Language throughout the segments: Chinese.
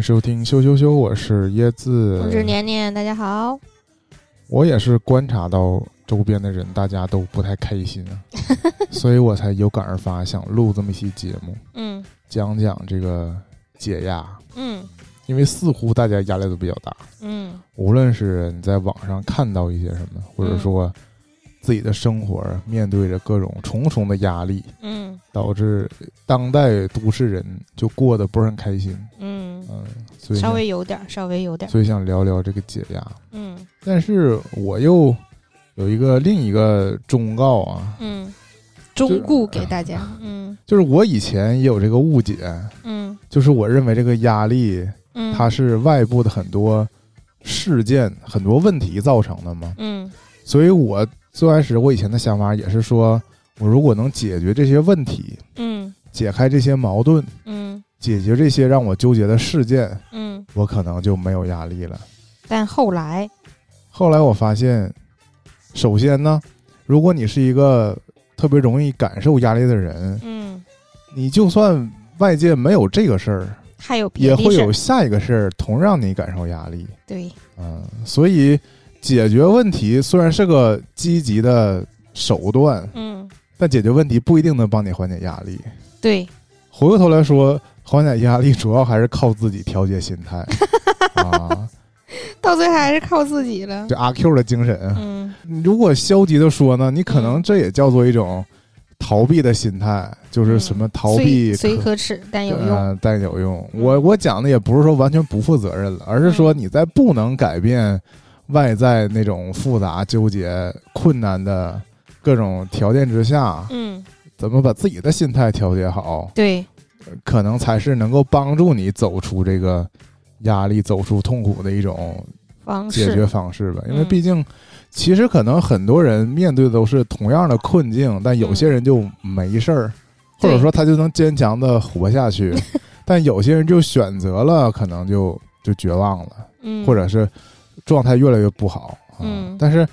收听羞羞羞，我是椰子，我是年年，大家好。我也是观察到周边的人大家都不太开心啊，所以我才有感而发，想录这么一期节目，嗯。讲讲这个解压。嗯。因为似乎大家压力都比较大，嗯。无论是你在网上看到一些什么，或者说自己的生活面对着各种重重的压力，嗯。导致当代都市人就过得不是很开心。嗯，嗯，所以稍微有点儿，稍微有点儿。所以想聊聊这个解压。嗯但是我又有一个另一个忠告啊，嗯，忠告给大家。嗯就是我以前也有这个误解，嗯就是我认为这个压力嗯，它是外部的很多事件、很多问题造成的嘛，嗯所以我最开始我以前的想法也是说，我如果能解决这些问题，嗯解开这些矛盾，嗯解决这些让我纠结的事件，嗯，我可能就没有压力了。但后来，后来我发现，首先呢，如果你是一个特别容易感受压力的人，嗯，你就算外界没有这个事儿，还有别也会。有下一个事儿同让你感受压力。对，嗯，所以解决问题虽然是个积极的手段，嗯但解决问题不一定能帮你缓解压力。对，回过头来说，缓解压力主要还是靠自己调节心态 啊，到最后还是靠自己了。这阿 Q 的精神。嗯如果消极的说呢，你可能这也叫做一种逃避的心态，就是什么逃避嗯虽虽可耻，但有用。呃但有用。嗯我我讲的也不是说完全不负责任了，而是说你在不能改变外在那种复杂、纠结、困难的各种条件之下，嗯，怎么把自己的心态调节好，对，可能才是能够帮助你走出这个压力、走出痛苦的一种方解决。方式吧。因为嗯毕竟，其实可能很多人面对的都是同样的困境，但有些人就没事儿，或者说他就能坚强的活下去，但有些人就选择了，可能就就绝望了，嗯，或者是状态越来越不好。啊嗯但是。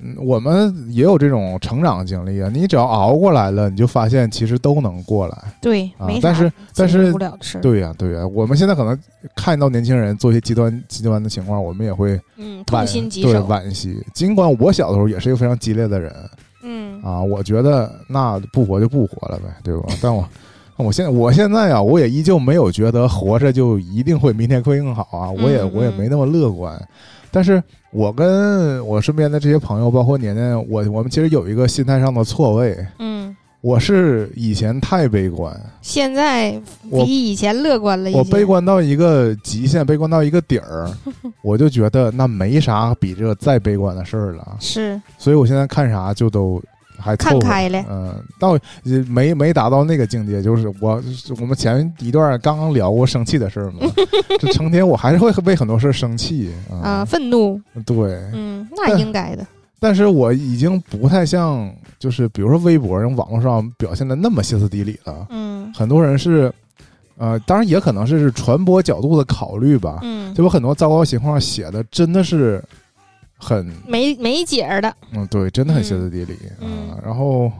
嗯，我们也有这种成长经历啊！你只要熬过来了，你就发现其实都能过来。对，啊没但是但是不了的事。对呀、对呀、我们现在可能看到年轻人做一些极端极端的情况，我们也会嗯，惋痛心疾对首。惋惜。尽管我小的时候也是一个非常激烈的人嗯啊，我觉得那不活就不活了呗，对吧？但我我现在我现在啊，我也依旧没有觉得活着就一定会明天会更好啊，我也嗯我也没那么乐观。但是我跟我身边的这些朋友，包括年年，我我们其实有一个心态上的错位，嗯，我是以前太悲观，现在比以前乐观了一些。我悲观到一个极限，悲观到一个底儿，我就觉得那没啥比这再悲观的事儿了。是所以我现在看啥就都还看开了嗯，到没没达到那个境界，就是我我们前一段刚刚聊过生气的事儿嘛，这成天我还是会为很多事儿生气啊，啊。愤怒，对，嗯，那应该的。但是我已经不太像，就是比如说微博上、网络上表现的那么歇斯底里了。嗯很多人是，呃，当然也可能是传播角度的考虑吧，嗯，就有很多糟糕情况写的真的是很，没没解儿的。嗯，对，真的很歇斯底里啊、嗯然后，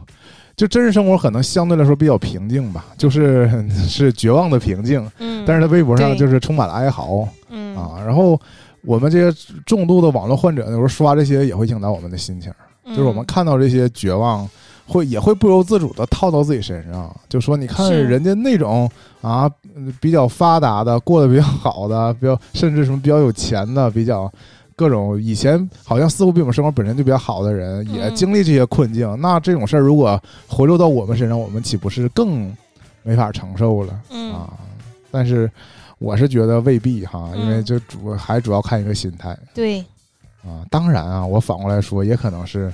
就真实生活可能相对来说比较平静吧，就是 是绝望的平静，嗯，但是他微博上就是充满了哀嚎嗯啊。然后我们这些重度的网络患者，有时候刷这些也会影响到我们的心情，嗯就是我们看到这些绝望。会也会不由自主的套到自己身上，就说你看人家那种啊嗯比较发达的，过得比较好的，比较甚至什么比较有钱的，比较各种以前好像似乎比我们生活本身就比较好的人，也嗯经历这些困境。那这种事儿如果回流到我们身上，我们岂不是更没法承受了嗯啊？但是我是觉得未必哈，因为嗯这主还主要看一个心态对，啊。当然啊，我反过来说，也可能是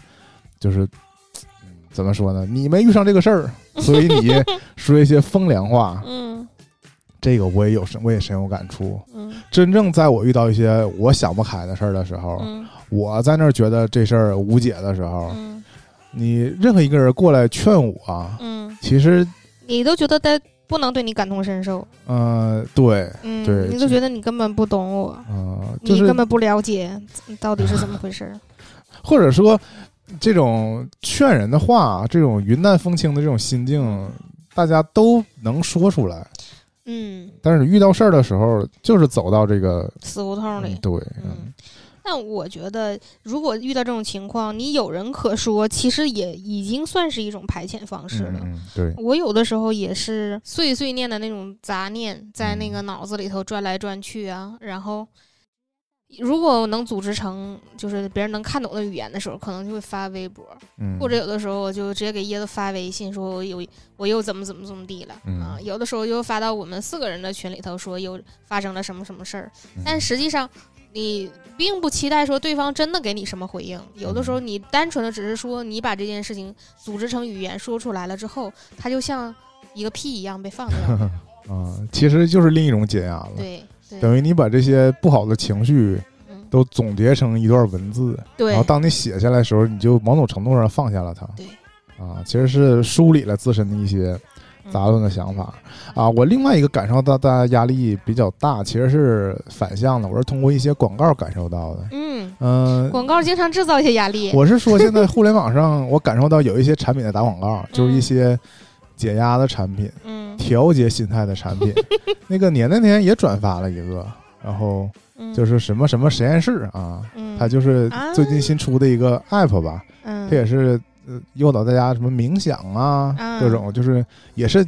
就是。嗯怎么说呢？你没遇上这个事儿，所以你 说一些风凉话，嗯这个我也有深，我也深有感触。嗯真正在我遇到一些我想不开的事儿的时候，嗯我在那儿觉得这事儿无解的时候，嗯你任何一个人过来劝我，嗯，其实，你都觉得他不能对你感同身受，呃，对，嗯，对你都觉得你根本不懂我，呃，就是你根本不了解到底是怎么回事儿。或者说这种劝人的话，这种云淡风轻的这种心境，大家都能说出来。嗯，但是遇到事儿的时候，就是走到这个死胡同里。嗯，对，嗯，那我觉得，如果遇到这种情况，你有人可说，其实也已经算是一种排遣方式了。对，我有的时候也是碎碎念的那种杂念，在那嗯。个脑子里头转来转去啊。然后，如果能组织成就是别人能看懂的语言的时候，可能就会发微博，嗯，或者有的时候我就直接给椰子发微信，说我有我又怎么怎么怎么地了、嗯啊。有的时候又发到我们四个人的群里头，说又发生了什么什么事儿。嗯但实际上，你并不期待说对方真的给你什么回应。有的时候，你单纯的只是说你把这件事情组织成语言说出来了之后，它就像一个屁一样被放掉了。啊，其实就是另一种解压了，对对，等于你把这些不好的情绪嗯，都总结成一段文字，对然后当你写下来的时候，你就某种程度上放下了它。对，啊，其实是梳理了自身的一些嗯杂乱的想法啊。我另外一个感受到大家压力比较大，其实是反向的，我是通过一些广告感受到的。嗯，嗯、广告经常制造一些压力。我是说现在互联网上，我感受到有一些产品在打广告，就是一些解压的产品、嗯。调节心态的产品。那个年那天也转发了一个，然后嗯，就是什么什么实验室啊，嗯，它就是最近新出的一个 app 吧，嗯。它也是呃诱导大家什么冥想啊，啊各种就是也是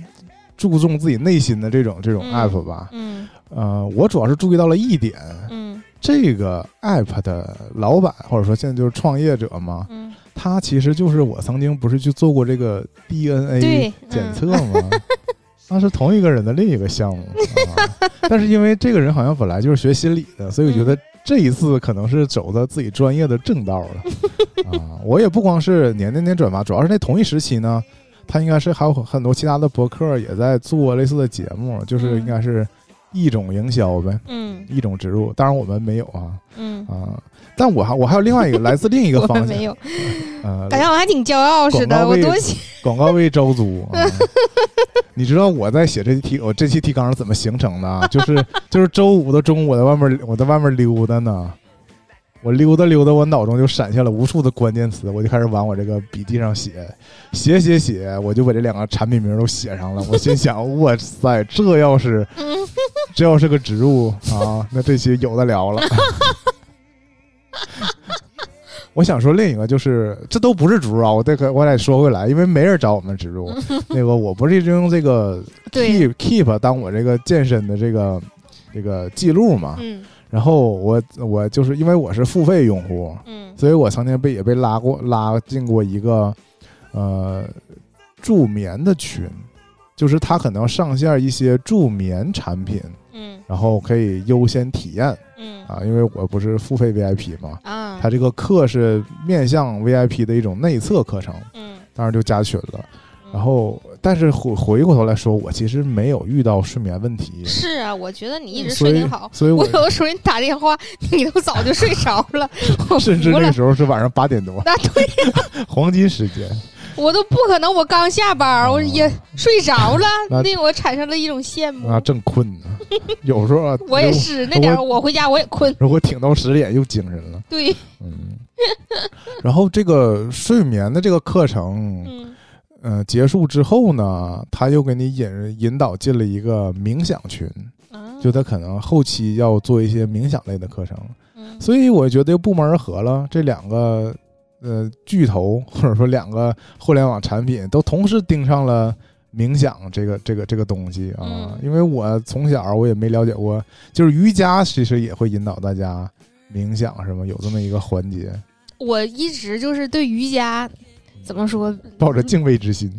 注重自己内心的这种这种嗯 app 吧。嗯。呃，我主要是注意到了一点，嗯。这个 app 的老板或者说现在就是创业者嘛，嗯，他其实就是我曾经不是去做过这个 DNA 检测吗？那是同一个人的另一个项目啊，但是因为这个人好像本来就是学心理的，所以我觉得这一次可能是走的自己专业的正道了啊。我也不光是年年年转发，主要是那同一时期呢，他应该是还有很多其他的博客也在做类似的节目，就是应该是一种营销呗，嗯一种植入。当然我们没有啊嗯，啊，但我还我还有另外一个来自另一个方向，们没有，呃，感觉我还挺骄傲似的。我多喜，广告位招租 啊！你知道我在写这题题，我这期提纲是怎么形成的啊？就是就是周五的中午，我在外面我在外面溜达呢，我溜达溜达，我脑中就闪现了无数的关键词，我就开始往我这个笔记上写，写写写，我就把这两个产品名都写上了。我心想，哇塞，这要是嗯这要是个植入啊，那这期有的聊了。我想说另一个就是，这都不是植入啊，我得我得说回来，因为没人找我们植入。那个我不是一直用这个，keep keep 当我这个健身的这个这个记录嘛，嗯然后我我就是因为我是付费用户，嗯所以我曾经被也被拉过拉进过一个呃助眠的群，就是他可能上线一些助眠产品，嗯然后可以优先体验嗯啊，因为我不是付费 VIP 嘛，啊，它这个课是面向 VIP 的一种内测课程，嗯，当然就加群了。嗯然后，但是回回过头来说，我其实没有遇到睡眠问题，是啊，我觉得你一直睡挺好。所以我我有的时候给你打电话，你都早就睡着了，我 甚至。那个时候是晚上八点多，那对，黄金时间。我都不可能，我刚下班儿，我也睡着了，那令我产生了一种羡慕。啊，正困呢。有时候啊我也是，那点儿我回家我也困。如果挺到十点又精神了，对，嗯。然后这个睡眠的这个课程，嗯呃，结束之后呢，他又给你引引导进了一个冥想群，啊，就他可能后期要做一些冥想类的课程，嗯所以我觉得又不谋而合了。这两个呃巨头或者说两个互联网产品都同时盯上了冥想这个这个这个东西啊，嗯。因为我从小我也没了解过，就是瑜伽其实也会引导大家冥想是吗？有这么一个环节，我一直就是对瑜伽怎么说抱着敬畏之心，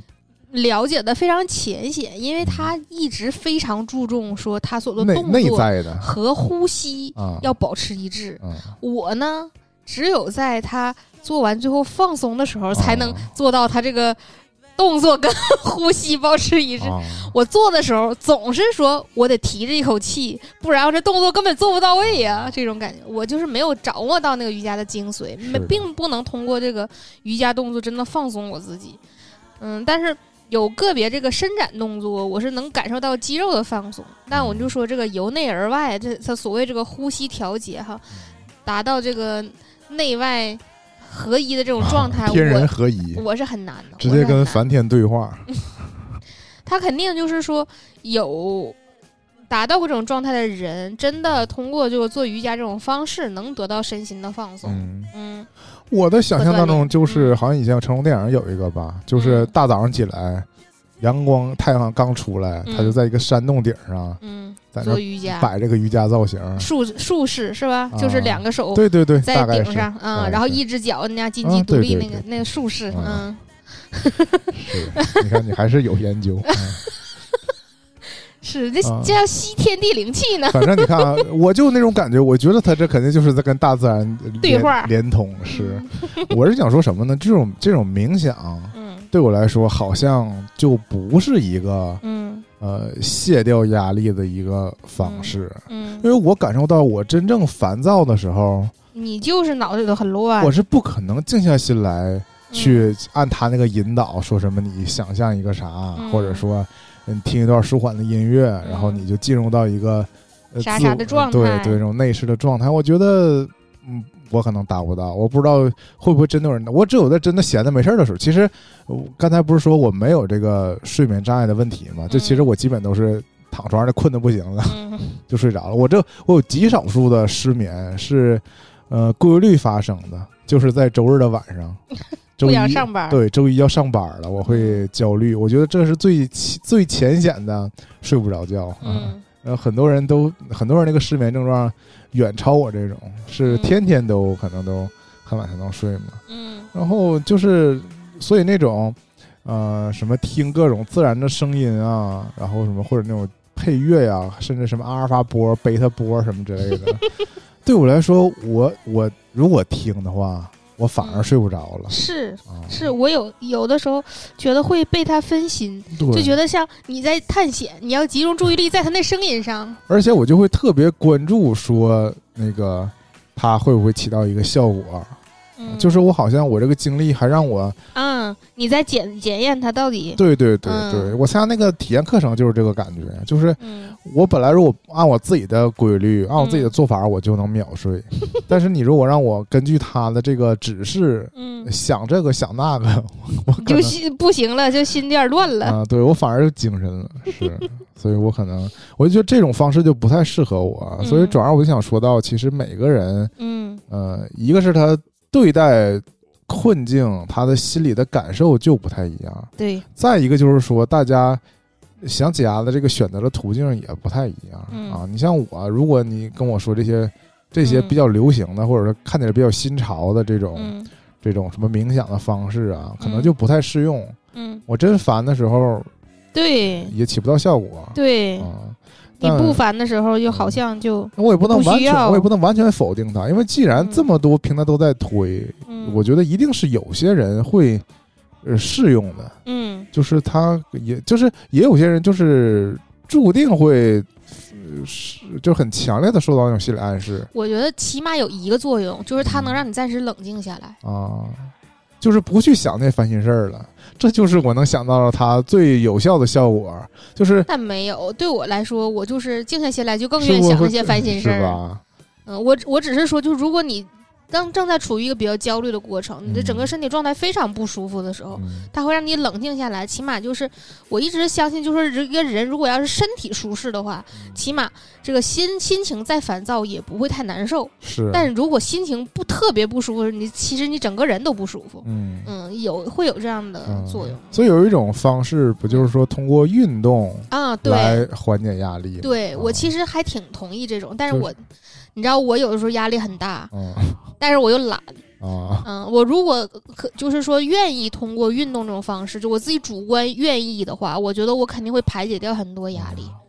了解的非常浅显，因为他一直非常注重说他所做的动作在的。和呼吸啊，要保持一致。啊。我呢，只有在他做完最后放松的时候，才能啊做到他这个动作跟呼吸保持一致。啊我做的时候总是说我得提着一口气，不然我这动作根本做不到位呀、这种感觉，我就是没有掌握到那个瑜伽的精髓，没并不能通过这个瑜伽动作真的放松我自己。嗯，但是有个别这个伸展动作，我是能感受到肌肉的放松。但我就说这个由内而外，这它所谓这个呼吸调节哈，达到这个内外合一的这种状态，天人合一，我是很难的，直接跟梵天对话，他肯定就是说有达到过这种状态的人，真的通过就做瑜伽这种方式，能得到身心的放松。嗯，嗯。我的想象当中就是，嗯。好像以前成龙电影有一个吧，就是嗯。大早上起来，阳光太阳刚出来，嗯他就在一个山洞顶上，嗯，在那做瑜伽，摆这个瑜伽造型。术术士是吧？啊就是两个手对对对，在大概是顶上，嗯，然后一只脚那样金啊鸡独立那个那个术士，嗯嗯，是，你看你还是有研究。嗯 是这啊这要吸天地灵气呢。反正你看啊，我就那种感觉，我觉得他这肯定就是在跟大自然连对话连通。是，我是想说什么呢？这种这种冥想嗯对我来说，好像就不是一个嗯。呃卸掉压力的一个方式，嗯因为我感受到我真正烦躁的时候，你就是脑子里头很乱。我是不可能静下心来嗯。去按他那个引导，说什么你想象一个啥，嗯。或者说你听一段舒缓的音乐，然后你就进入到一个、呃、啥的状态。对对，这种内视的状态，我觉得。嗯，我可能达不到，我不知道会不会真的有人。我只有在真的闲的没事儿的时候，其实我刚才不是说我没有这个睡眠障碍的问题吗？就其实嗯我基本都是躺床上的困的不行了，嗯 就睡着了。我这我有极少数的失眠是，呃，规律发生的，就是在周日的晚上，周不一想上班。对周一要上班了，我会焦虑。我觉得这是最起最浅显的睡不着觉。嗯呃，很多人都很多人那个失眠症状远超我这种，是嗯天天都可能都很晚才能睡嘛。嗯然后就是，所以那种，呃，什么听各种自然的声音啊，然后什么或者那种配乐呀、甚至什么阿尔法波、贝塔波什么之类的，对我来说，我我如果听的话，我反而睡不着了。是啊，是，我有有的时候觉得会被他分心，就觉得像你在探险，你要集中注意力在他那声音上。而且我就会特别关注说那个他会不会起到一个效果。嗯，就是我好像我这个经历还让我，嗯，你在检检验它到底。对对对嗯。对，我参加那个体验课程就是这个感觉，就是嗯。我本来如果按我自己的规律，按我自己的做法，我就能秒睡。但是你如果让我根据他的这个指示嗯，想这个想那个，我就心不行了，就心有点乱了。啊，对我反而就精神了，是，所以我可能我就觉得这种方式就不太适合我，嗯所以转而我就想说到，其实每个人，嗯。呃，一个是他对待困境，他的心理的感受就不太一样，对，再一个就是说，大家想解压的这个选择的途径也不太一样、嗯。啊。你像我，如果你跟我说这些这些嗯。比较流行的，或者说看起来比较新潮的这种、嗯。这种什么冥想的方式啊，可能嗯就不太适用。嗯，我真烦的时候对。也起不到效果。对，你不烦的时候，就好像就我也不能完全，我也不能完全否定它，因为既然嗯这么多平台都在推，嗯，我觉得一定是有些人会呃适用的。嗯就是他也就是也有些人就是注定会，呃是就很强烈的受到那种心理暗示我觉得起码有一个作用，就是它能让你暂时冷静下来。啊，就是不去想那烦心事儿了。这就是我能想到的它最有效的效果，就是但没有，对我来说，我就是静下心来就更愿意想那些烦心事儿。是吧？嗯，我我只是说，就如果你当正在处于一个比较焦虑的过程，你的整个嗯身体状态非常不舒服的时候，嗯它会让你冷静下来。起码就是我一直相信，就是一个人如果要是身体舒适的话，嗯起码这个心心情再烦躁也不会太难受。是，但如果心情不特别不舒服，你其实你整个人都不舒服。嗯。嗯，有会有这样的嗯作用所以有一种方式，不就是说通过运动啊。对，来缓解压力吗？对我其实实还挺同意这种，但是就是我，你知道我有的时候压力很大，嗯 但是我又懒。啊嗯，我如果可就是说愿意通过运动这种方式，就我自己主观愿意的话，我觉得我肯定会排解掉很多压力啊。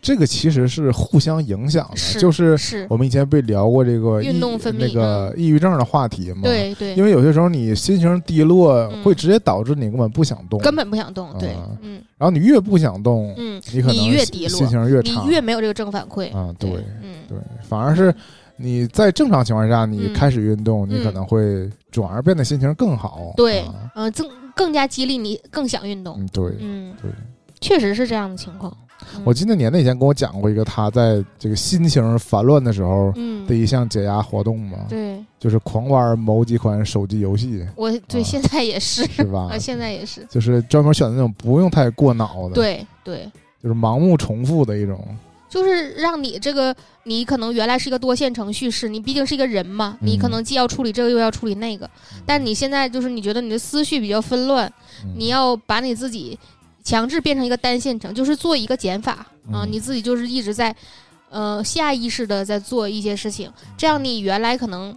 这个其实是互相影响的，是就是是，我们以前被聊过这个抑运动分泌那个抑郁症的话题嘛？，对对，因为有些时候你心情低落，嗯会直接导致你根本不想动，根本不想动。对啊，嗯然后你越不想动，嗯，你可能你越低落心情越你差，越没有这个正反馈。啊，对嗯，对，反而是你在正常情况下，你嗯开始运动，你嗯可能会转而变得心情更好，对啊嗯，更更加激励你更想运动。嗯，对嗯，对。确实是这样的情况。嗯。我记得年那以前跟我讲过一个他在这个心情烦乱的时候嗯。的，一项解压活动嘛，对。就是狂玩某几款手机游戏，我对啊。现在也是，是吧？啊，？现在也是。就是专门选的那种不用太过脑的，，对对，就是盲目重复的一种。就是让你这个，你可能原来是一个多线程叙事，你毕竟是一个人嘛，嗯。你可能既要处理这个又要处理那个，但你现在就是你觉得你的思绪比较纷乱，嗯。你要把你自己强制变成一个单线程，就是做一个减法啊，嗯你自己就是一直在呃下意识的在做一些事情，这样你原来可能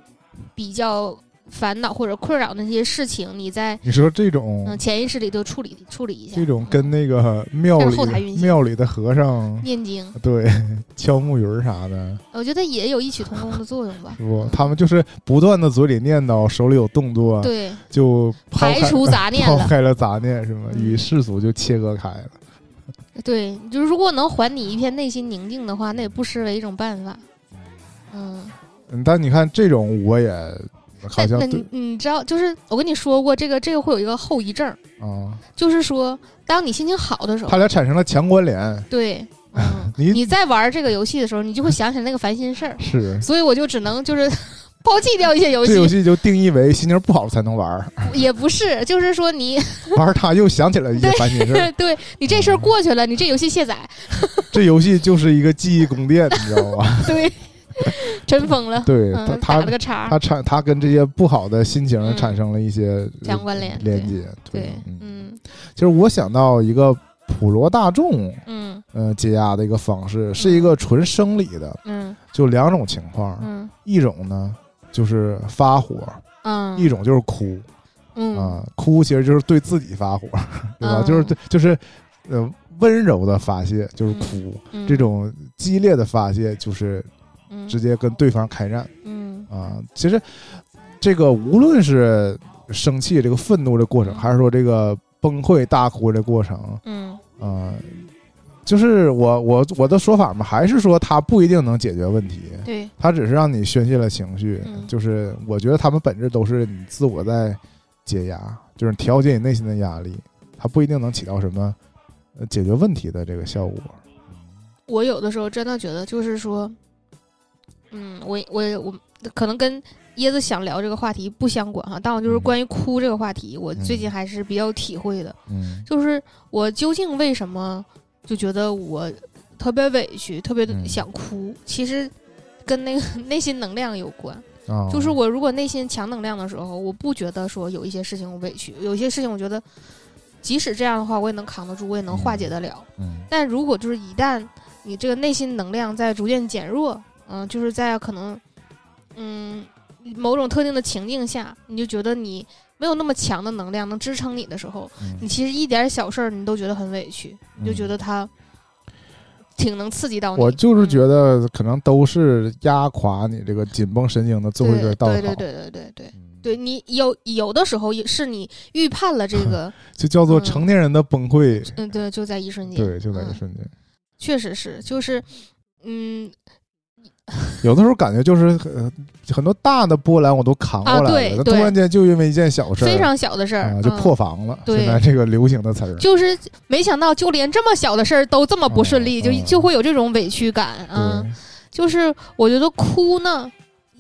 比较烦恼或者困扰的那些事情，你在你说这种嗯潜意识里都处理处理一下这，种跟那个庙里庙里的和尚念经，对敲木鱼儿啥的，我觉得也有异曲同工的作用吧。是不？他们就是不断的嘴里念叨，手里有动作，对，就排除杂念。抛开了杂念，是吗？嗯与世俗就切割开了。对，就是如果能还你一片内心宁静的话，那也不失为一种办法。嗯，嗯，但你看这种我也好像你你知道，就是我跟你说过，这个这个会有一个后遗症，啊，就是说，当你心情好的时候他，俩产生了强关联。对，嗯，你你在玩这个游戏的时候，你就会想起来那个烦心事儿，是所以我就只能就是 抛弃掉一些游戏这游戏，就定义为心情不好才能玩，也不是，就是说你玩儿它又想起来一些烦心事儿。对你这事儿过去了，你这游戏卸载，这游戏就是一个记忆宫殿，你知道吗？对，真疯了，对嗯，他他个叉，他产他跟这些不好的心情嗯产生了一些相关联连接。对，嗯，嗯。其实我想到一个普罗大众嗯。呃解压的一个方式，是一个纯生理的，嗯。就两种情况，嗯。一种呢就是发火，嗯，一种就是哭嗯。啊，哭其实就是对自己发火，对吧？嗯就是对就是呃温柔的发泄就是哭，嗯。这种激烈的发泄就是嗯直接跟对方开战。嗯啊，其实这个无论是生气这个愤怒的过程，嗯还是说这个崩溃大哭的过程，嗯啊，就是我我我的说法嘛，还是说他不一定能解决问题，对，他只是让你宣泄了情绪。嗯就是我觉得他们本质都是你自我在解压，就是调节你内心的压力，他不一定能起到什么呃解决问题的这个效果。我有的时候真的觉得，就是说，嗯，我我我可能跟椰子想聊这个话题不相关哈，但我就是嗯。关于哭这个话题，我最近还是比较有体会的，嗯。就是我究竟为什么就觉得我特别委屈，特别嗯。想哭，其实跟那个 内心能量有关。啊，就是我如果内心强能量的时候，我不觉得说有一些事情我委屈，有些事情我觉得即使这样的话，我也能扛得住，我也能化解得了。嗯。但如果就是一旦你这个内心能量在逐渐减弱，嗯、就是在可能，嗯，某种特定的情境下，你就觉得你没有那么强的能量能支撑你的时候，嗯你其实一点小事儿你都觉得很委屈，你就觉得他挺能刺激到你。我就是觉得得可能都是压垮你这个紧绷神经的最后一根稻草，对对对对对对。嗯对你有有的时候也是你预判了这个，就叫做嗯成年人的崩溃，嗯，对，就在一瞬间，对，就在一嗯瞬间。确实是，就是，嗯，有的时候感觉就是很很多大的波澜我都扛过来了，那突然间就因为一件小事儿，非常小的事儿、啊就嗯。破防了。对。现在这个流行的词儿，就是没想到，就连这么小的事儿都这么不顺利，就就会有这种委屈感啊。对，就是我觉得哭呢，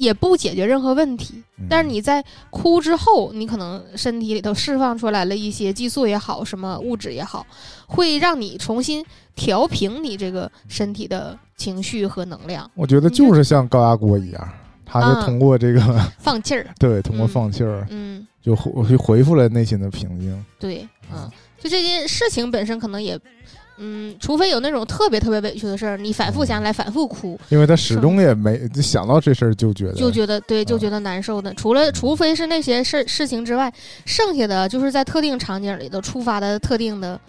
也不解决任何问题，嗯但是你在哭之后，你可能身体里头释放出来了一些激素也好，什么物质也好，会让你重新调平你这个身体的情绪和能量，我觉得就是像高压锅一样，它啊是通过这个放气儿。对，通过嗯放气儿嗯，就回就恢复了内心的平静。对，嗯，就这件事情本身可能也。嗯，除非有那种特别特别委屈的事儿，你反复想来，反复哭，因为他始终也没想到这事儿就觉得就觉得对，就啊觉得难受的。除了除非是那些事事情之外，剩下的就是在特定场景里头触发的特定的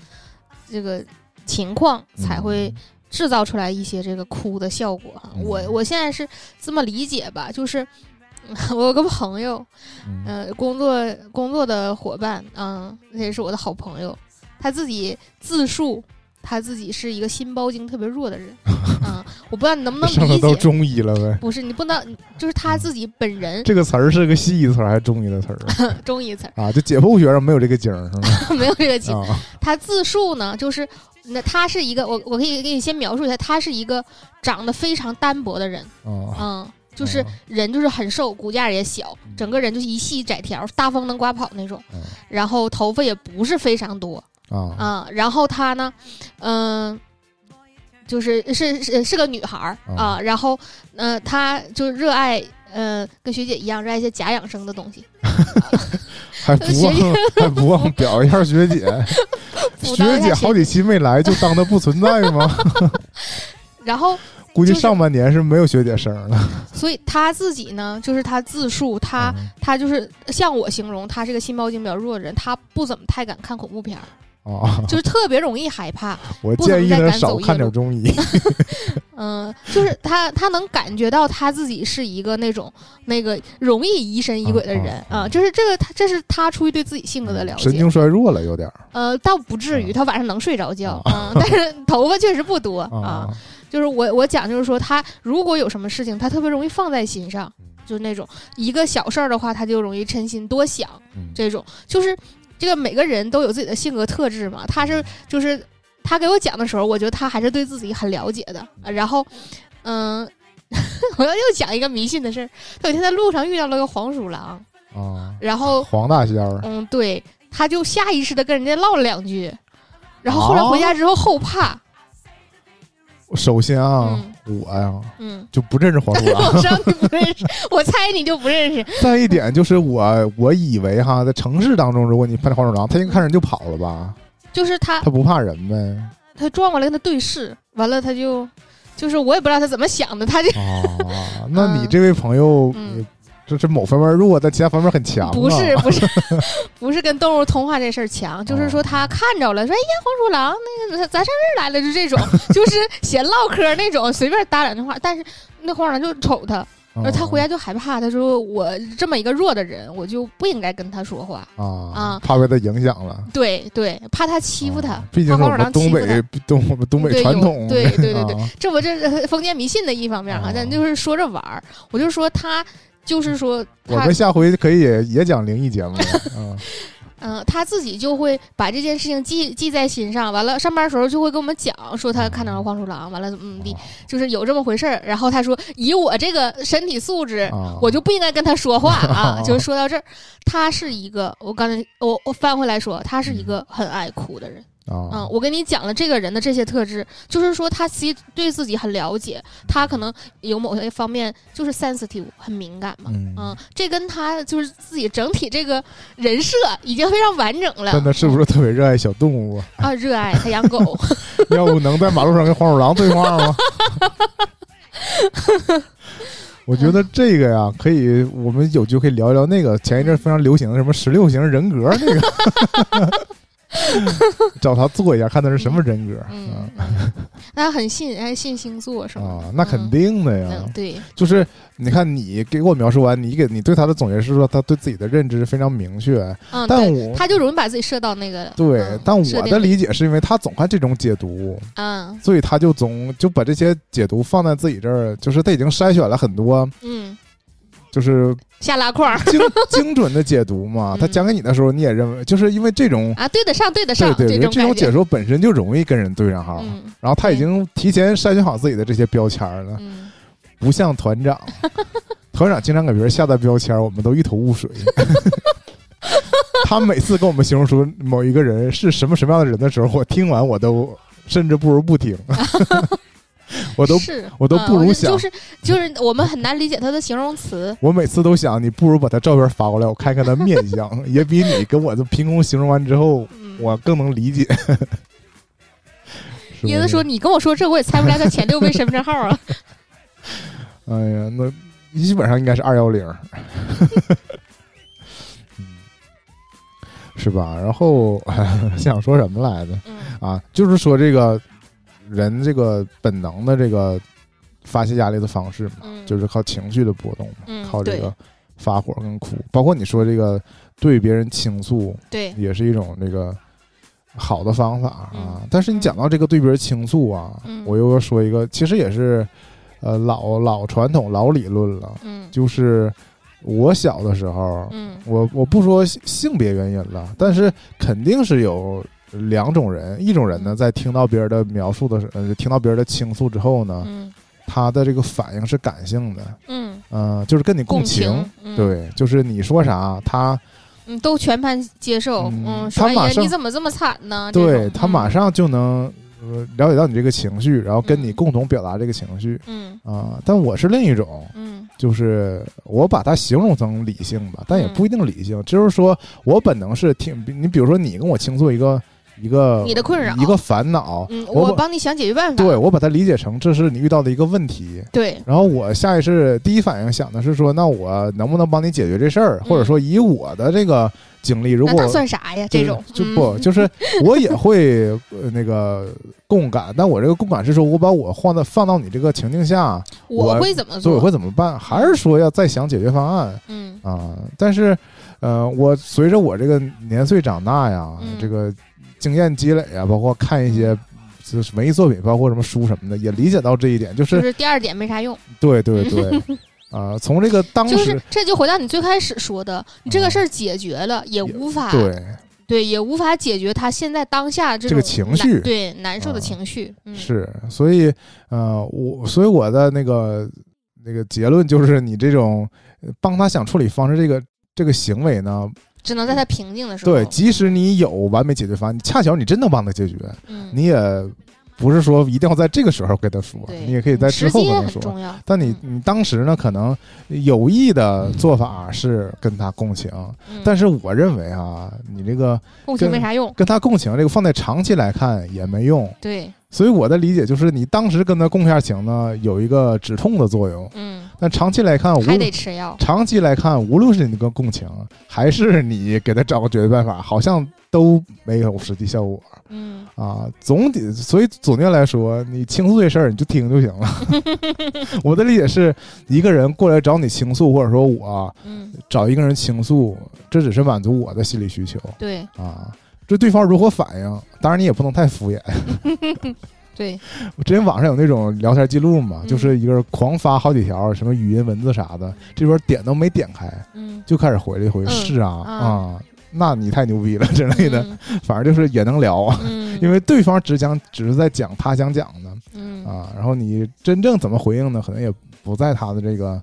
这个情况，才会制造出来一些这个哭的效果。我我现在是这么理解吧，就是 我有个朋友，嗯。呃，工作工作的伙伴，嗯，那也是我的好朋友，他自己自述。他自己是一个心包经特别弱的人，啊、我不知道你能不能理解，都中医了呗。不是你不能，就是他自己本人这个词儿是个西医词儿还是中医的词儿 中医词儿啊？就解剖学上没有这个经儿是吗？没有这个经。啊，他自述呢，就是那他是一个，我我可以给你先描述一下，他是一个长得非常单薄的人，啊，嗯，就是啊人就是很瘦，骨架也小，整个人就是一细窄条，大风能刮跑那种嗯，然后头发也不是非常多啊啊，然后她呢，嗯。就是是是是个女孩儿哦啊，然后呃，她就热爱呃，跟学姐一样热爱一些假养生的东西。还不忘 还不忘表一下学姐，学姐好几期没来，就当她不存在吗？然后，估计上半年是没有学姐声了。所以她自己呢，就是她自述，她嗯她就是像我形容，她是个心包经比较弱的人，她不怎么太敢看恐怖片儿，啊，就是特别容易害怕。我建议少看点中医。嗯，就是他，他能感觉到他自己是一个那种那个容易疑神疑鬼的人啊啊啊，就是这个，他这是他出于对自己性格的了解。神经衰弱了有点儿呃，倒不至于，他晚上能睡着觉啊，但是头发确实不多啊。啊就是我我讲就是说，他如果有什么事情，他特别容易放在心上，就是那种一个小事儿的话，他就容易嗔心多想。嗯这种就是这个每个人都有自己的性格特质嘛。他是就是他给我讲的时候，我觉得他还是对自己很了解的。啊然后，嗯，我要又讲一个迷信的事儿。他有一天在路上遇到了个黄鼠狼，啊，然后黄大仙儿嗯，对，他就下意识的跟人家唠了两句，然后后来回家之后后怕，首先啊，我呀嗯。就不认识黄鼠狼我。知道你不认识，我猜你就不认识。再一点就是我我以为哈，在城市当中，如果你碰见黄鼠狼，它应该看人就跑了吧？就是他，它不怕人呗？他转过来跟他对视，完了他就，就是我也不知道他怎么想的，他就啊，那你这位朋友，嗯你这是某方面弱，但其他方面很强啊。不是不 是不是跟动物通话这事儿强，就是说他看着了，说哎呀黄鼠狼那个咱咱上这儿来了，就这种，就是闲唠嗑那种，随便搭两句话，但是那黄鼠狼就瞅他，然后他回家就害怕，他说我这么一个弱的人，我就不应该跟他说话，啊啊怕被他影响了。对对，怕他欺负他啊，毕竟东北。东我们东北传统，对对对 对啊这不这是封建迷信的一方面哈，哦咱就是说着玩儿，我就说他就是说我们下回可以也也讲灵异节目。嗯嗯，他自己就会把这件事情记记在心上，完了上班的时候就会跟我们讲，说他看到了黄鼠狼，完了怎么怎么地，就是有这么回事儿。然后他说，以我这个身体素质，啊，我就不应该跟他说话啊。就是说到这儿，他是一个，我刚才我我翻回来说，他是一个很爱哭的人。嗯啊，，我跟你讲了这个人的这些特质，就是说他其实对自己很了解，他可能有某些方面就是 sensitive 很敏感嘛。嗯嗯，这跟他就是自己整体这个人设已经非常完整了。真的是不是特别热爱小动物啊？啊？热爱他养狗，要不能在马路上跟黄鼠狼对话吗？我觉得这个呀，可以，我们有机会可以聊一聊那个前一阵非常流行的什么十六型人格那个，找他做一下，看他是什么人格。嗯，嗯那很信爱信星座是吗？啊，那肯定的呀嗯，。对，就是你看，你给我描述完，你给你对他的总结是说，他对自己的认知非常明确。嗯，但对，我他就容易把自己设到那个对嗯，但我的理解是因为他总看这种解读，嗯所以他就总就把这些解读放在自己这儿，就是他已经筛选了很多，嗯就是下拉框儿精精准的解读嘛。嗯他讲给你的时候，你也认为，就是因为这种。啊，对得上对得上对对，这种解说本身就容易跟人对上号，嗯然后他已经提前筛选好自己的这些标签了，嗯不像团长，团长经常给别人下的标签，我们都一头雾水。他每次跟我们形容出某一个人是什么什么样的人的时候，我听完我都甚至不如不听，我都是我都嗯不如想就就是就是我们很难理解他的形容词。我每次都想，你不如把他照片发过来，我看看他面相，也比你跟我这凭空形容完之后，嗯，我更能理解。椰子说：“你跟我说这，我也猜不出来他前六位身份证号啊。哎呀，那基本上应该是二幺零，嗯，是吧？然后想说什么来着？”嗯啊，就是说这个人这个本能的这个发泄压力的方式嘛，嗯，就是靠情绪的波动嘛，嗯靠这个发火跟哭，包括你说这个对别人倾诉，对，也是一种这个好的方法啊。嗯。但是你讲到这个对别人倾诉啊，嗯。我又要说一个，其实也是呃老老传统老理论了，嗯。就是我小的时候，嗯。我我不说性性别原因了，但是肯定是有两种人，一种人呢，嗯。在听到别人的描述的时，呃，听到别人的倾诉之后呢，嗯。他的这个反应是感性的，嗯，嗯、就是跟你共情。嗯，对，就是你说啥，他嗯，都全盘接受。嗯嗯，他马上你怎么这么惨呢？对他马嗯上就能呃了解到你这个情绪，然后跟你嗯共同表达这个情绪嗯。啊、但我是另一种，嗯。就是我把它形容成理性吧，但也嗯。不一定理性，就是说我本能是听你，比如说你跟我倾诉一个一个你的困扰一个烦恼，嗯，我我帮你想解决办法。对我把它理解成这是你遇到的一个问题。对然后我下意识第一反应想的是说，那我能不能帮你解决这事儿，嗯或者说以我的这个经历，如果算啥呀？这种嗯就不就是我也会呃那个共感，但我这个共感是说我把我放到放到你这个情境下，我我会怎么做？我会怎么办？还是说要再想解决方案嗯啊？但是呃，我随着我这个年岁长大呀，嗯这个经验积累啊，包括看一些。就是文艺作品，包括什么书什么的，也理解到这一点，就就是是第二点没啥用，对对对，啊、从这个当时、就是这就回到你最开始说的，你这个事儿解决了，也无法对对也无法解决他现在当下这这个情绪难对难受的啊情绪。嗯，是，所以呃，我所以我的那个那个结论就是，你这种呃帮他想处理方式，这个这个行为呢，只能在他平静的时候。对，即使你有完美解决方案，恰巧你真能帮他解决，嗯，你也不是说一定要在这个时候跟他说，你也可以在之后跟他说。但你嗯你当时呢，可能有意的做法是跟他共情，嗯但是我认为啊，你这个共情跟没啥用。跟他共情，这个放在长期来看也没用。对，所以我的理解就是，你当时跟他共下情呢，有一个止痛的作用，嗯，但长期来看，无还得吃药。长期来看，无论是你跟共情，还是你给他找个解决办法，好像都没有实际效果嗯啊。总体，所以总结来说，你倾诉这事儿你就听就行了。我的理解是，一个人过来找你倾诉，或者说我嗯，找一个人倾诉，这只是满足我的心理需求对啊。这对方如何反应，当然你也不能太敷衍。对，之前网上有那种聊天记录嘛，嗯就是一个人狂发好几条什么语音文字啥的，这边点都没点开，嗯就开始回了一回，嗯是啊啊啊，那你太牛逼了之类的，嗯反正就是也能聊因为对方只讲只是在讲他想讲的嗯啊，然后你真正怎么回应呢，可能也不在他的这个。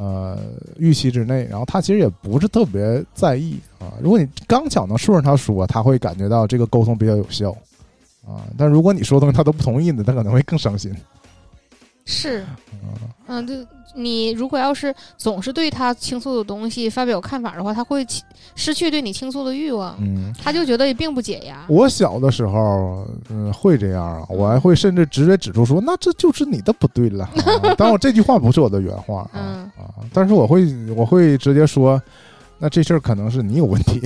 呃，预期之内，然后他其实也不是特别在意啊。如果你刚巧能顺着他说，他会感觉到这个沟通比较有效啊。但如果你说的东西他都不同意呢，他可能会更伤心是，啊。嗯，对，你如果要是总是对他倾诉的东西发表看法的话，他会起失去对你倾诉的欲望，嗯，他就觉得也并不解压。我小的时候，嗯，会这样啊，我还会甚至直接指出说，那这就是你的不对了。啊、当然，我这句话不是我的原话啊、嗯啊，但是我会我会直接说，那这事儿可能是你有问题，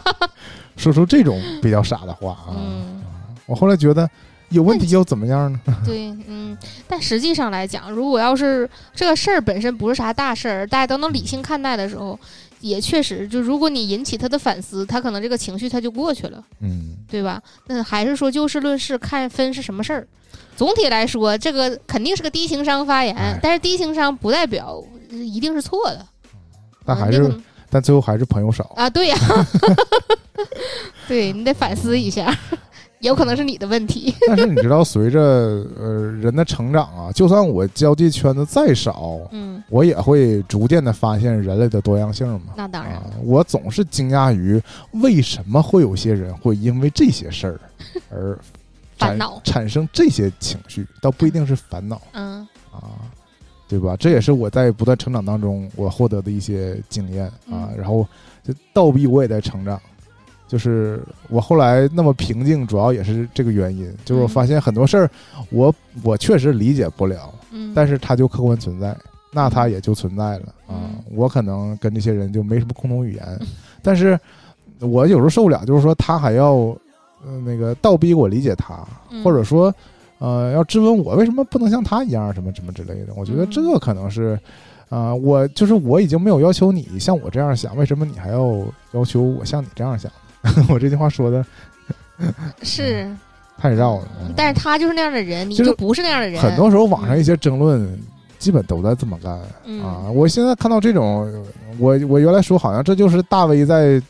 说出这种比较傻的话啊。嗯，我后来觉得有问题又怎么样呢？对，嗯，但实际上来讲，如果要是这个事儿本身不是啥大事儿，大家都能理性看待的时候，也确实，就如果你引起他的反思，他可能这个情绪他就过去了，嗯，对吧？那还是说就事论事，看分是什么事儿。总体来说，这个肯定是个低情商发言，哎但是低情商不代表一定是错的。但还是嗯但最后还是朋友少。啊，对呀 对你得反思一下，有可能是你的问题。但是你知道，随着呃人的成长啊，就算我交际圈子再少，嗯，我也会逐渐的发现人类的多样性嘛。那当然啊，我总是惊讶于为什么会有些人会因为这些事儿 而产烦恼产生这些情绪，倒不一定是烦恼嗯啊，对吧？这也是我在不断成长当中我获得的一些经验啊。嗯然后就倒逼我也在成长，就是我后来那么平静，主要也是这个原因，就是我嗯发现很多事儿我我确实理解不了，嗯，但是它就客观存在，那它也就存在了啊嗯。我可能跟这些人就没什么共同语言，但是我有时候受不了，就是说他还要呃那个倒逼我理解他，嗯或者说呃要质问我为什么不能像他一样什么什么之类的。我觉得嗯这可能是。啊、我就是我已经没有要求你像我这样想，为什么你还要要求我像你这样想？我这句话说的 是，太绕了。嗯但是他就是那样的人，你就不是那样的人。很多时候网上一些争论，基本都在这么干。嗯啊，我现在看到这种，我我原来说好像这就是大 V 在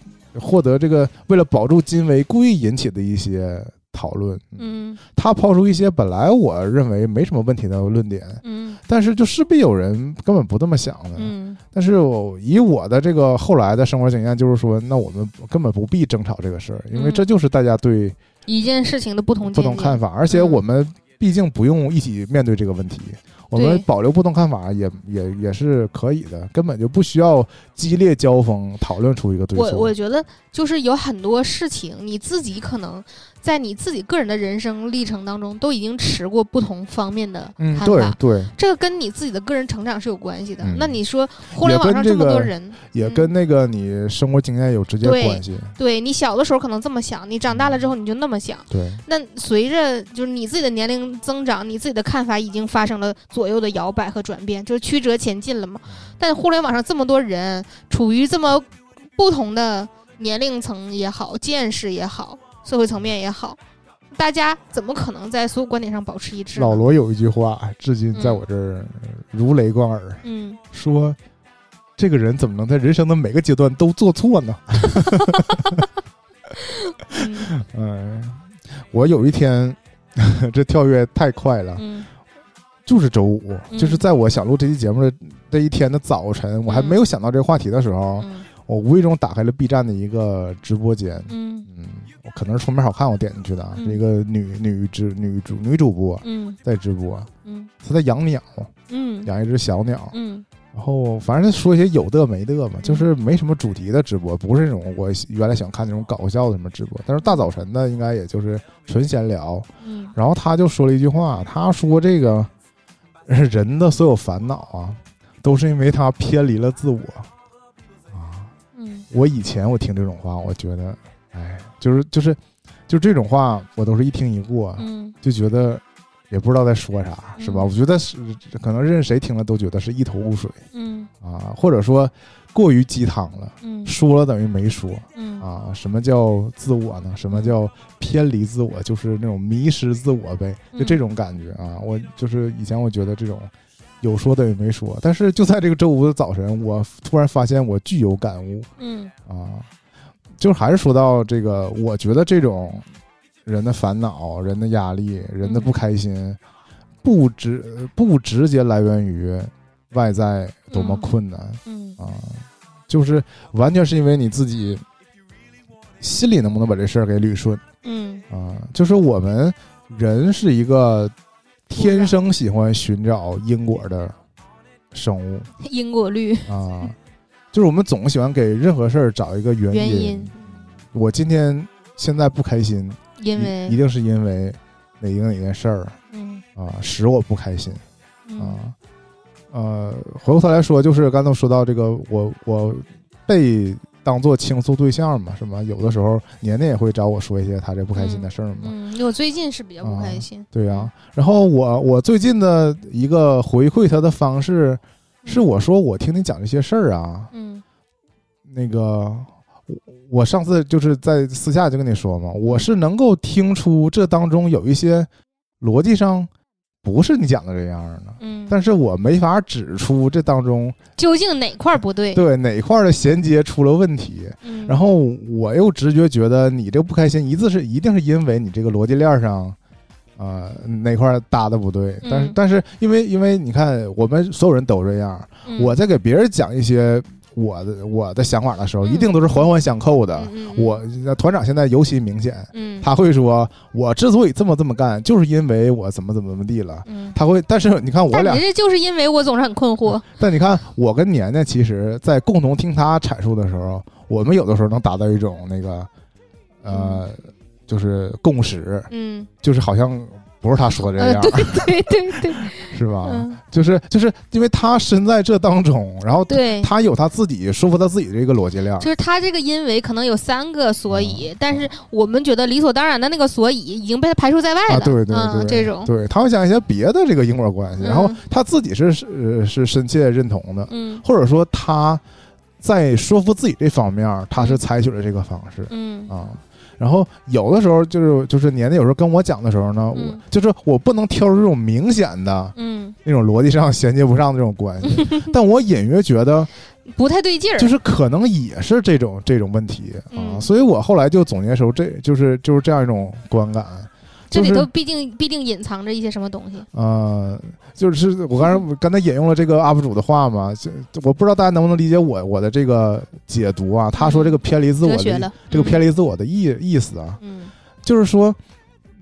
获得这个为了保住金威故意引起的一些讨论。嗯。他抛出一些本来我认为没什么问题的论点，嗯。但是就势必有人根本不这么想的。嗯。但是我以我的这个后来的生活经验，就是说，那我们根本不必争吵这个事儿，因为嗯这就是大家对一件事情的不同不同看法，而且嗯。我们毕竟不用一起面对这个问题，我们保留不同看法也也也是可以的，根本就不需要激烈交锋讨论出一个对我错。我觉得就是有很多事情，你自己可能在你自己个人的人生历程当中，都已经持过不同方面的嗯，看法。对对，这个跟你自己的个人成长是有关系的。嗯那你说互联网上也跟这么多人，嗯也跟那个你生活经验有直接对关系。对你小的时候可能这么想，你长大了之后你就那么想。对，那随着就是你自己的年龄增长，你自己的看法已经发生了左右的摇摆和转变，就是曲折前进了嘛。但互联网上这么多人处于这么不同的年龄层也好，见识也好，社会层面也好，大家怎么可能在所有观点上保持一致？老罗有一句话，至今在我这儿如雷贯耳，嗯，说这个人怎么能在人生的每个阶段都做错呢？嗯。嗯，我有一天，这跳跃太快了，嗯。就是周五，嗯。就是在我想录这期节目的这一天的早晨，我还没有想到这个话题的时候，嗯。我无意中打开了 B 站的一个直播间。嗯嗯，我可能是封面好看，我点进去的啊，嗯。是一个女女直女主女主播嗯。在直播，嗯。她在养鸟，嗯。养一只小鸟，嗯。然后反正说一些有的没的嘛，就是没什么主题的直播，不是那种我原来想看那种搞笑的什么直播，但是大早晨的应该也就是纯闲聊。嗯。然后他就说了一句话，他说这个 人的所有烦恼啊，都是因为他偏离了自我。啊。嗯。我以前我听这种话，我觉得，哎，就是就是就这种话，我都是一听一过，嗯就觉得也不知道在说啥，是吧？嗯我觉得是可能任谁听了都觉得是一头雾水嗯啊，或者说过于鸡汤了，嗯说了等于没说嗯啊。什么叫自我呢？什么叫偏离自我？就是那种迷失自我呗，就嗯这种感觉啊。我就是以前我觉得这种有说等于没说，但是就在这个周五的早晨，我突然发现我具有感悟嗯啊，就是还是说到这个，我觉得这种人的烦恼、人的压力、人的不开心，不直不直接来源于外在多么嗯困难。嗯啊，就是完全是因为你自己心里能不能把这事儿给捋顺嗯啊？就是我们人是一个天生喜欢寻找因果的生物因果律啊，就是我们总喜欢给任何事儿找一个原因。原因，我今天现在不开心，因为一定是因为哪一个哪件事儿嗯啊使我不开心。嗯啊，呃，回过头来说，就是刚才说到这个，我我被当做倾诉对象嘛，是吗？有的时候年年也会找我说一些他这不开心的事儿嘛。嗯，我最近是比较不开心，对呀、然后我我最近的一个回馈他的方式是我说我听你讲这些事儿啊，嗯那个我我上次就是在私下就跟你说嘛，我是能够听出这当中有一些逻辑上不是你讲的这样的。嗯，但是我没法指出这当中究竟哪块儿不对？对哪块儿的衔接出了问题，嗯，然后我又直觉觉得你这个不开心，一次是一定是因为你这个逻辑链上，呃哪块儿搭的不对。但是嗯但是因为因为你看我们所有人都这样，嗯我在给别人讲一些我的我的想法的时候，嗯一定都是环环相扣的。我团长现在尤其明显，嗯他会说，我之所以这么这么干，就是因为我怎么怎么怎么地了。嗯，他会，但是你看我俩就是因为我总是很困惑，但你看我跟年年，其实，在共同听他阐述的时候，我们有的时候能达到一种那个，呃，就是共识，嗯，就是好像不是他说的这呃，样，对对对对，是吧？嗯，就是就是因为他身在这当中，然后对。他有他自己说服他自己的这个逻辑链，就是他这个因为可能有三个所以，嗯。但是我们觉得理所当然的那个所以已经被他排除在外了。啊，对对对，嗯，这种，对他会讲一些别的这个因果关系，嗯。然后他自己是是呃是深切认同的，嗯。或者说他在说服自己这方面，他是嗯。采取了这个方式。嗯。啊。然后有的时候就是就是年年有时候跟我讲的时候呢，嗯。我就是我不能挑出这种明显的嗯，那种逻辑上衔接不上的这种关系，但我隐约觉得不太对劲儿。就是可能也是这种这种问题啊，嗯。所以我后来就总结出这就是就是这样一种观感，这里就是头毕竟必定隐藏着一些什么东西。呃，就是我刚才刚才引用了这个 UP 主的话嘛，就我不知道大家能不能理解我我的这个解读啊。他说这个偏离自我的这个偏离，自我的意意思啊，嗯就是说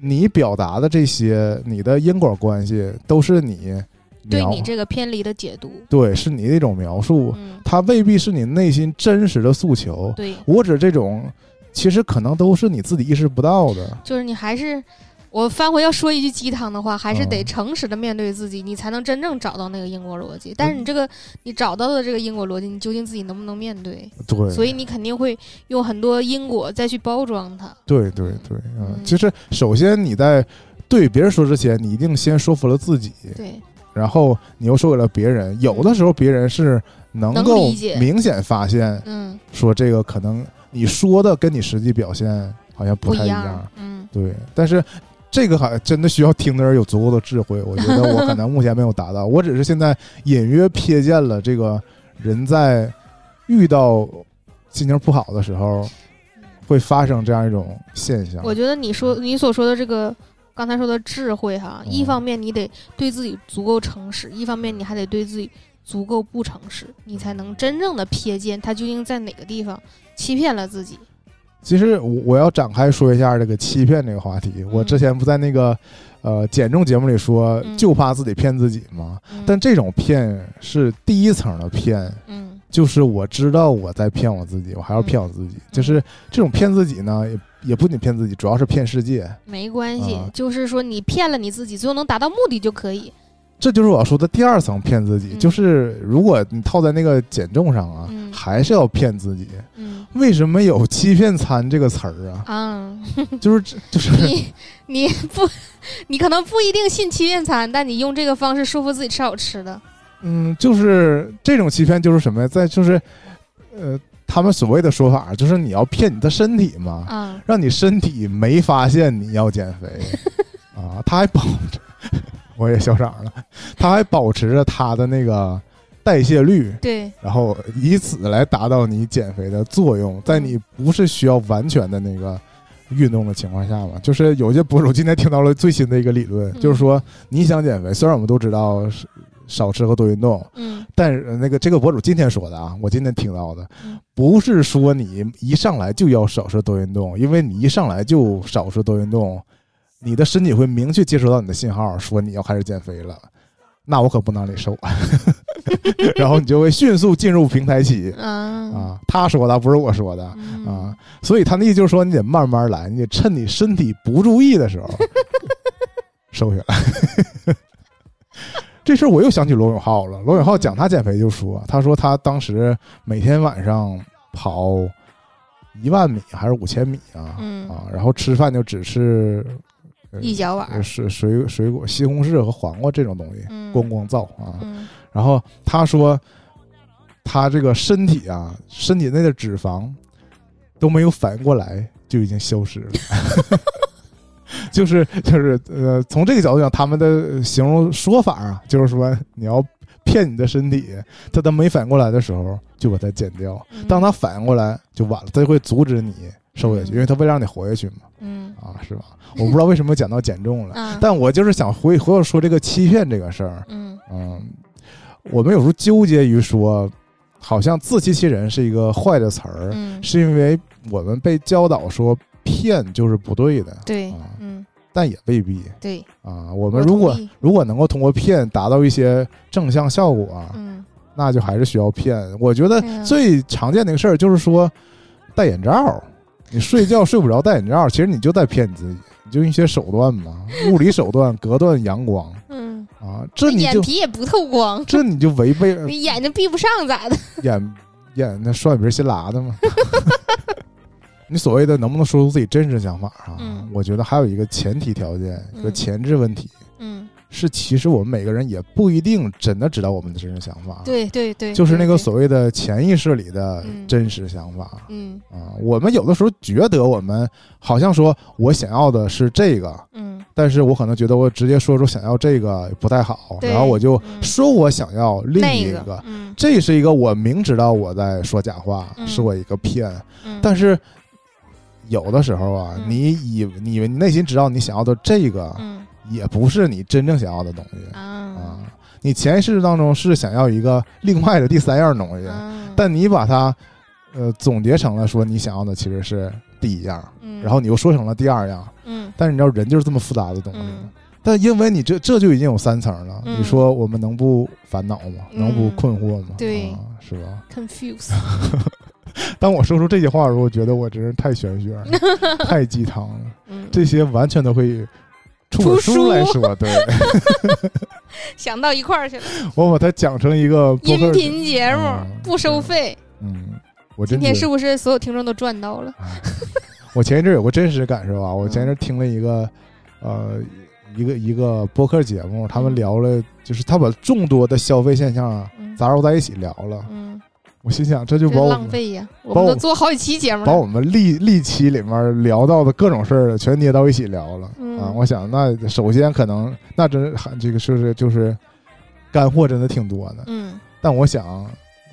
你表达的这些你的因果关系都是你对你这个偏离的解读，对是你的一种描述，嗯，它未必是你内心真实的诉求。对，我指这种其实可能都是你自己意识不到的。就是你还是。我翻回要说一句鸡汤的话，还是得嗯诚实的面对自己，你才能真正找到那个因果逻辑。但是你这个你找到的这个因果逻辑，你究竟自己能不能面对？对，所以你肯定会用很多因果再去包装它。对对对，嗯，嗯其实首先你在对别人说之前，你一定先说服了自己，对，然后你又说给了别人。有的时候别人是能能够明显发现，嗯，说这个可能你说的跟你实际表现好像不太一样，嗯，对，但是。这个还真的需要听的人有足够的智慧，我觉得我可能目前没有达到，我只是现在隐约瞥见了这个人在遇到心情不好的时候会发生这样一种现象。我觉得你说你所说的这个刚才说的智慧哈，嗯一方面你得对自己足够诚实，一方面你还得对自己足够不诚实，你才能真正的瞥见他究竟在哪个地方欺骗了自己。其实我我要展开说一下这个欺骗这个话题。我之前不在那个呃减重节目里说，嗯就怕自己骗自己吗？嗯但这种骗是第一层的骗，嗯就是我知道我在骗我自己，我还要骗我自己。就是这种骗自己呢，也也不仅骗自己，主要是骗世界。没关系，啊就是说你骗了你自己，最后能达到目的就可以。这就是我要说的第二层骗自己，嗯就是如果你套在那个减重上啊，嗯还是要骗自己。嗯为什么有欺骗餐这个词儿啊？啊，就是这就是你你不，你可能不一定信欺骗餐，但你用这个方式说服自己吃好吃的。嗯，就是这种欺骗就是什么呀？在就是，呃，他们所谓的说法就是你要骗你的身体嘛，啊，让你身体没发现你要减肥 啊，他还保持，我也笑场了，他还保持着他的那个代谢率，对，然后以此来达到你减肥的作用，在你不是需要完全的那个。运动的情况下嘛，就是有些博主今天听到了最新的一个理论，嗯。就是说你想减肥，虽然我们都知道是少吃和多运动，嗯。但是呃那个这个博主今天说的啊，我今天听到的嗯，不是说你一上来就要少吃多运动，因为你一上来就少吃多运动，你的身体会明确接收到你的信号，说你要开始减肥了，那我可不能让你瘦，然后你就会迅速进入平台期啊啊。他说的不是我说的嗯啊，所以他那意思就是说，你得慢慢来，你得趁你身体不注意的时候 瘦下来。这事儿我又想起罗永浩了。罗永浩讲他减肥就说，他说他当时每天晚上跑一万米还是五千米啊、嗯啊，然后吃饭就只吃呃一小碗水水水果、西红柿和黄瓜这种东西，嗯咣咣造啊。嗯然后他说，他这个身体啊，身体内的脂肪都没有反应过来，就已经消失了。就是就是呃，从这个角度讲，他们的形容说法啊，就是说你要骗你的身体，在他没反应过来的时候就把它减掉，嗯。当他反应过来就晚了，他就会阻止你瘦下去，嗯。因为他为了让你活下去嘛，嗯。啊，是吧？我不知道为什么讲到减重了，啊 但我就是想回回头说这个欺骗这个事儿，嗯。嗯，我们有时候纠结于说，好像自欺欺人是一个坏的词儿，嗯是因为我们被教导说骗就是不对的，对啊嗯但也未必对啊。我我们如果同意如果能够通过骗达到一些正向效果啊，嗯那就还是需要骗。我觉得对啊最常见的一个事儿就是说戴眼罩，你睡觉睡不着戴眼罩，其实你就在骗你自己，你就用一些手段嘛，物理手段隔断阳光嗯，啊，这你眼就皮也不透光，这你就违背你 眼睛闭不上咋的？眼眼那双眼皮新拉的吗？你所谓的能不能说出自己真实想法啊？嗯我觉得还有一个前提条件，一个嗯前置问题，嗯，是其实我们每个人也不一定真的知道我们的真实想法，，对对对，就是那个所谓的潜意识里的嗯真实想法。嗯啊，我们有的时候觉得我们好像说我想要的是这个，嗯但是我可能觉得我直接说出想要这个不太好，然后我就嗯。说我想要另一个嗯。这是一个我明知道我在说假话，嗯。是我一个骗，嗯，但是有的时候啊，嗯。你以你你内心知道你想要的这个，嗯。也不是你真正想要的东西啊。啊。你潜意识当中是想要一个另外的第三样东西，啊，但你把它呃总结成了说你想要的其实是第一样，嗯。然后你又说成了第二样。嗯但是你知道人就是这么复杂的东西。嗯但因为你这这就已经有三层了，嗯你说我们能不烦恼吗？嗯能不困惑吗？对啊，是吧？confuse，当我说出这些话的时候，我觉得我真是太玄学了，太鸡汤了。嗯，这些完全都可以出书书来说。对，想到一块儿去了。我把它讲成一个音频节目嗯不收费，嗯，我今天是不是所有听众都赚到了？哎我前一阵有个真实感受啊，我前一嗯阵听了一个呃一个一个播客节目，他们聊了，就是他把众多的消费现象啊嗯杂糅在一起聊了。嗯，我心想，这就把这我们浪费呀！我们都做好几期节目把我。们历历期里面聊到的各种事儿全捏到一起聊了、嗯啊！我想，那首先可能那真还这个是不是就是干货真的挺多的，嗯但我想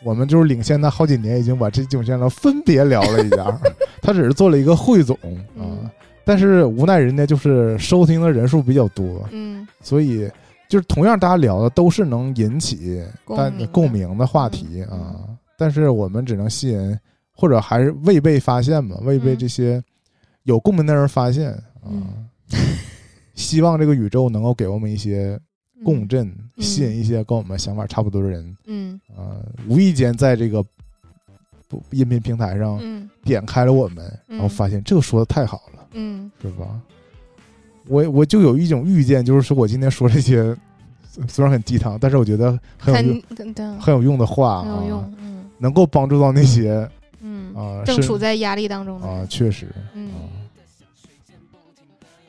我们就是领先他好几年，已经把这几种现象分别聊了一下，他只是做了一个汇总啊。嗯。但是无奈人家就是收听的人数比较多，嗯。所以就是同样大家聊的都是能引起但共鸣的。共鸣的话题嗯。啊，但是我们只能吸引或者还是未被发现嘛，未被嗯这些有共鸣的人发现啊。嗯。希望这个宇宙能够给我们一些共振，嗯。吸引一些跟我们想法差不多的人嗯。啊，无意间在这个音频平台上嗯。点开了我们，然后嗯发现这个说的太好了。嗯。是吧？我我就有一种预见，就是说我今天说这些虽然很鸡汤，但是我觉得很有用、很很有用的话啊，很有用，嗯。能够帮助到那些嗯，啊，正处在压力当中的啊，确实嗯，啊，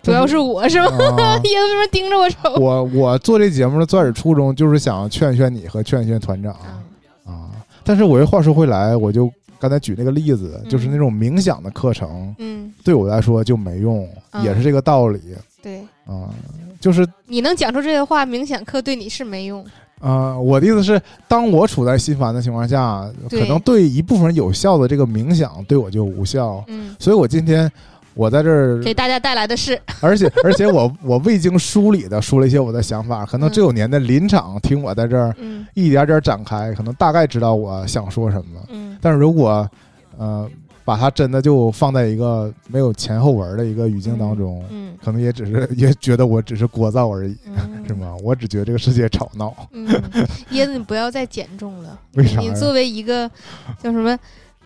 主要是我是吗？啊。叶子为什么盯着我瞅？我我做这节目的最开始初衷就是想劝劝你和劝劝团长啊。啊，但是我又话说回来，我就刚才举那个例子，嗯。就是那种冥想的课程，嗯，对我来说就没用，嗯也是这个道理。对，啊，就是你能讲出这些话，冥想课对你是没用。啊、我的意思是，当我处在心烦的情况下，可能对一部分人有效的这个冥想对我就无效，嗯，所以我今天我在这儿，给大家带来的是，而且而且我我未经梳理的说了一些我的想法，可能这九年的临场听我在这儿嗯一点点展开，可能大概知道我想说什么。嗯但是如果呃把它真的就放在一个没有前后文的一个语境当中，嗯可能也只是 也觉得我只是聒噪而已，嗯，是？吗？我只觉得这个世界吵闹，嗯，椰子，你不要再减重了。为啥？你作为一个叫什么？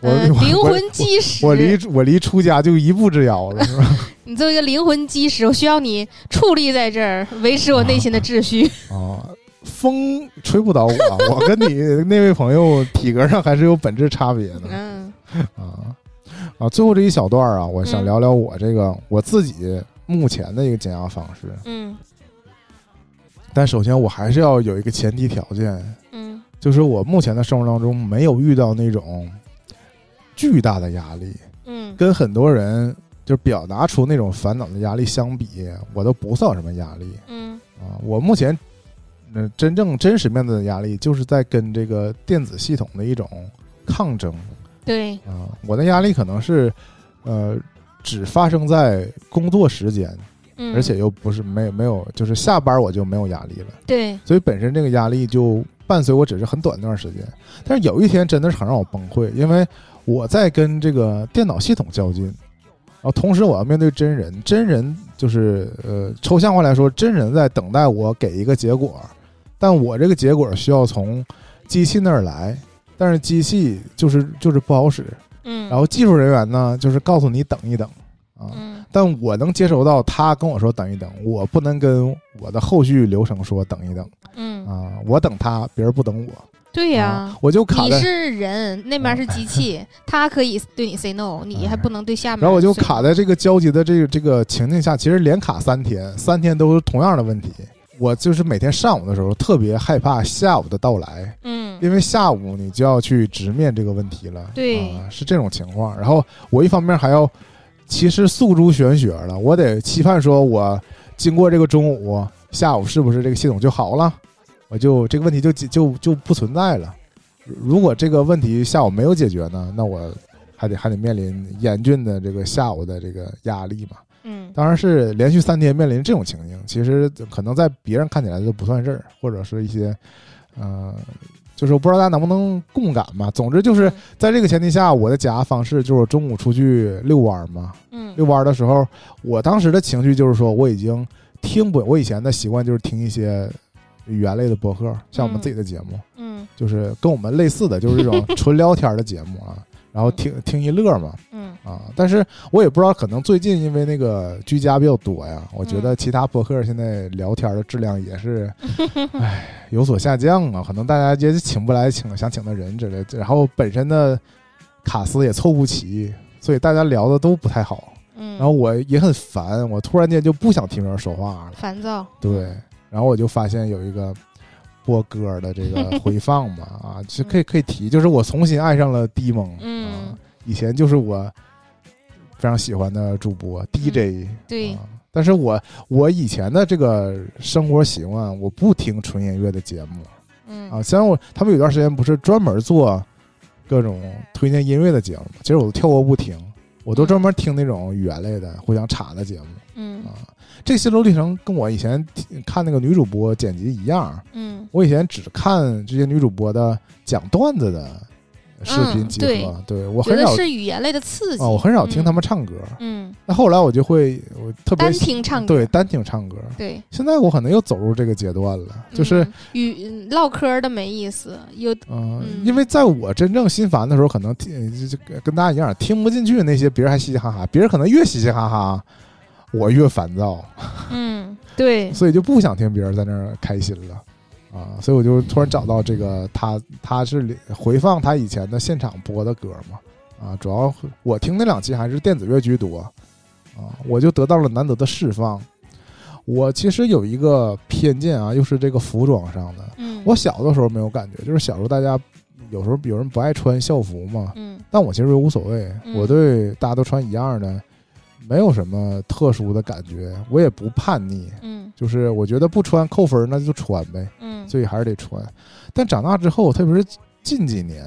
我呃，灵魂基石，我离我离出家就一步之遥了，是吧？你作为一个灵魂基石，我需要你矗立在这儿，维持我内心的秩序。啊，风吹不倒我，我跟你 那位朋友体格上还是有本质差别的嗯啊啊！最后这一小段啊，我想嗯聊聊我这个我自己目前的一个减压方式，嗯但首先我还是要有一个前提条件，嗯就是我目前的生活当中没有遇到那种巨大的压力，嗯跟很多人就表达出那种烦恼的压力相比，我都不算有什么压力。嗯啊，我目前，呃，真正真实面对的压力，就是在跟这个电子系统的一种抗争对，啊。我的压力可能是，呃，只发生在工作时间，嗯，而且又不是没有没有，就是下班我就没有压力了，对，所以本身这个压力就伴随我只是很短一段时间。但是有一天真的是很让我崩溃，因为我在跟这个电脑系统较劲。然后同时我要面对真人，真人就是呃抽象化来说，真人在等待我给一个结果，但我这个结果需要从机器那儿来，但是机器就是就是不好使，嗯，然后技术人员呢就是告诉你等一等啊，嗯。但我能接收到他跟我说等一等，我不能跟我的后续流程说等一等。嗯，啊，我等他，别人不等我，对呀啊。我就卡在，你是人，那边是机器，他可以对你 say no，你还不能对下面。然后我就卡在这个焦急的这个这个情境下，其实连卡三天，三天都是同样的问题。我就是每天上午的时候特别害怕下午的到来，嗯因为下午你就要去直面这个问题了，对啊，是这种情况。然后我一方面还要，其实诉诸玄学了，我得期盼说，我经过这个中午，下午是不是这个系统就好了？我就这个问题就就就不存在了。如果这个问题下午没有解决呢，那我还得还得面临严峻的这个下午的这个压力嘛。嗯当然是连续三天面临这种情景，其实可能在别人看起来都不算事儿，或者是一些，呃，就是我不知道大家能不能共感嘛。总之就是在这个前提下，我的解压方式就是中午出去遛弯儿嘛。嗯遛弯儿的时候，我当时的情绪就是说，我已经听不，我以前的习惯就是听一些语言类的博客，像我们自己的节目，嗯就是跟我们类似的，就是这种 纯聊天的节目啊，然后听听一乐嘛。嗯啊，但是我也不知道，可能最近因为那个居家比较多呀，我觉嗯得其他博客现在聊天的质量也是，唉，有所下降啊。可能大家也请不来请想请的人之类的，然后本身的卡司也凑不齐，所以大家聊的都不太好。嗯，然后我也很烦，我突然间就不想听人说话了。烦躁，对，然后我就发现有一个播歌的这个 回放嘛，啊，就可以可以提，就是我重新爱上了低蒙，嗯。啊，以前就是我非常喜欢的主播 DJ，对。啊，但是我我以前的这个生活习惯，我不听纯音乐的节目。嗯。啊，虽然我他们有段时间不是专门做各种推荐音乐的节目嘛，其实我都跳过不听，我都专门听那种语言类的互相插的节目。嗯啊，这心路历程跟我以前看那个女主播剪辑一样。嗯我以前只看这些女主播的讲段子的视频嗯集合，对对我很少是语言类的刺激啊，我很少听嗯他们唱歌。嗯，那后来我就会，我特别单听唱歌，对单听唱歌。对，现在我可能又走入这个阶段了，就是嗯语嗯唠嗑的没意思，有嗯、嗯因为在我真正心烦的时候，可能听就就跟大家一样，听不进去那些别人还嘻嘻哈哈，别人可能越嘻嘻哈哈，我越烦躁。嗯对，所以就不想听别人在那儿开心了啊，所以我就突然找到这个他，他是回放他以前的现场播的歌嘛啊，主要我听那两期还是电子乐居多啊，我就得到了难得的释放。我其实有一个偏见啊，又是这个服装上的。嗯我小的时候没有感觉，就是小时候大家有时候有人不爱穿校服嘛，嗯但我其实无所谓，嗯我对大家都穿一样的，没有什么特殊的感觉，我也不叛逆。嗯就是我觉得不穿扣分儿那就穿呗，嗯所以还是得穿。但长大之后，特别是近几年，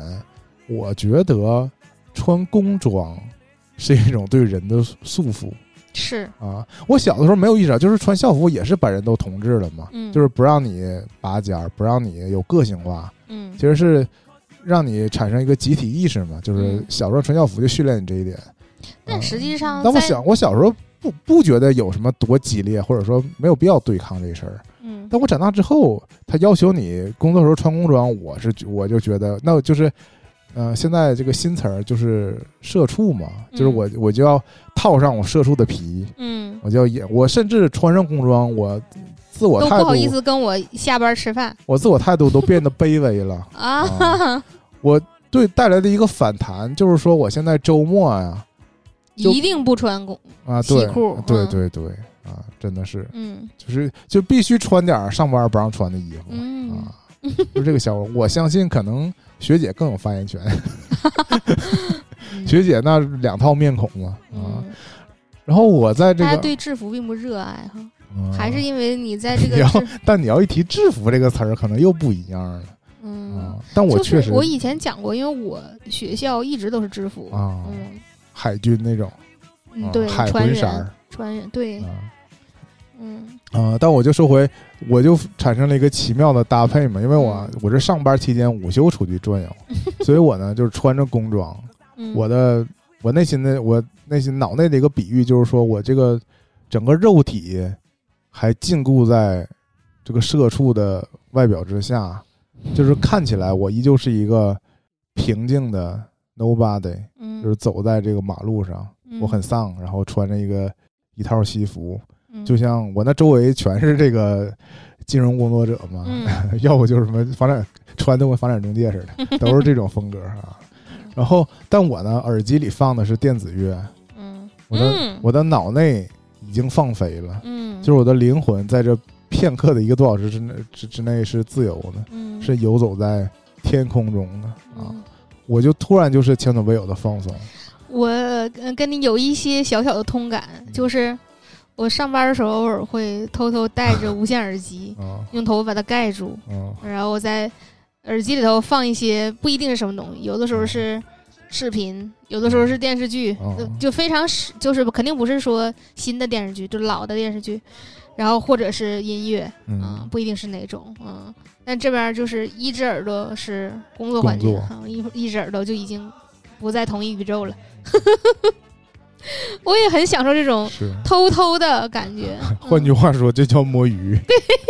我觉得穿工装是一种对人的束缚是啊。我小的时候没有意识到，就是穿校服也是把人都同质了嘛，嗯就是不让你拔尖儿，不让你有个性化，嗯其实是让你产生一个集体意识嘛。就是嗯小时候穿校服就训练你这一点。但啊实际上在但我想我小时候不不觉得有什么多激烈，或者说没有必要对抗这事儿。嗯但我长大之后，他要求你工作时候穿工装，我是我就觉得，那就是，呃，现在这个新词儿就是社畜嘛，就是我我就要套上我社畜的皮，嗯我就要演，我甚至穿上工装，我自我态度都不好，意思跟我下班吃饭我自我态度都变得卑微了。啊啊 我对带来的一个反弹就是说，我现在周末呀、就一定不穿工啊，对西裤对嗯。对对啊，真的是，嗯。就是就必须穿点儿上班不让穿的衣服。嗯。啊，就这个效果，我相信可能学姐更有发言权。嗯 学姐那两套面孔嘛啊，嗯。然后我在这个，大家对制服并不热爱哈，嗯还是因为你在这个制但你要一提制服这个词儿，可能又不一样了。嗯。啊。但我确实是我以前讲过，因为我学校一直都是制服，啊，嗯海军那种，对，海魂色儿。船员对，啊。嗯。啊。但我就说回，我就产生了一个奇妙的搭配嘛，因为我嗯。我这上班期间午休出去转悠，所以我呢就是穿着工装，嗯，我的我内心的我内心脑内的一个比喻就是说我这个整个肉体还禁锢在这个社畜的外表之下，就是 看起来我依旧是一个平静的 nobody，嗯。就是走在这个马路上，嗯。我很丧，然后穿着一个一套西服，嗯。就像我那周围全是这个金融工作者嘛，嗯。要不就是什么房产穿的跟房产中介似的，都是这种风格啊。然后，但我呢，耳机里放的是电子乐，嗯我的、嗯。我的脑内已经放飞了，嗯。就是我的灵魂在这片刻的一个多小时之内之之内是自由的，嗯。是游走在天空中的啊！嗯我就突然就是前所未有的放松，我呃跟你有一些小小的通感，嗯。就是我上班的时候偶尔会偷偷戴着无线耳机，啊。用头发把它盖住，啊。然后我在耳机里头放一些不一定是什么东西，有的时候是视频，有的时候是电视剧，就非常是就是肯定不是说新的电视剧，就老的电视剧，然后或者是音乐，嗯啊，不一定是哪种，嗯。但这边就是一只耳朵是工作环境，一一只耳朵就已经不在同一宇宙了。我也很享受这种。偷偷的感觉，换句话说，这叫摸鱼。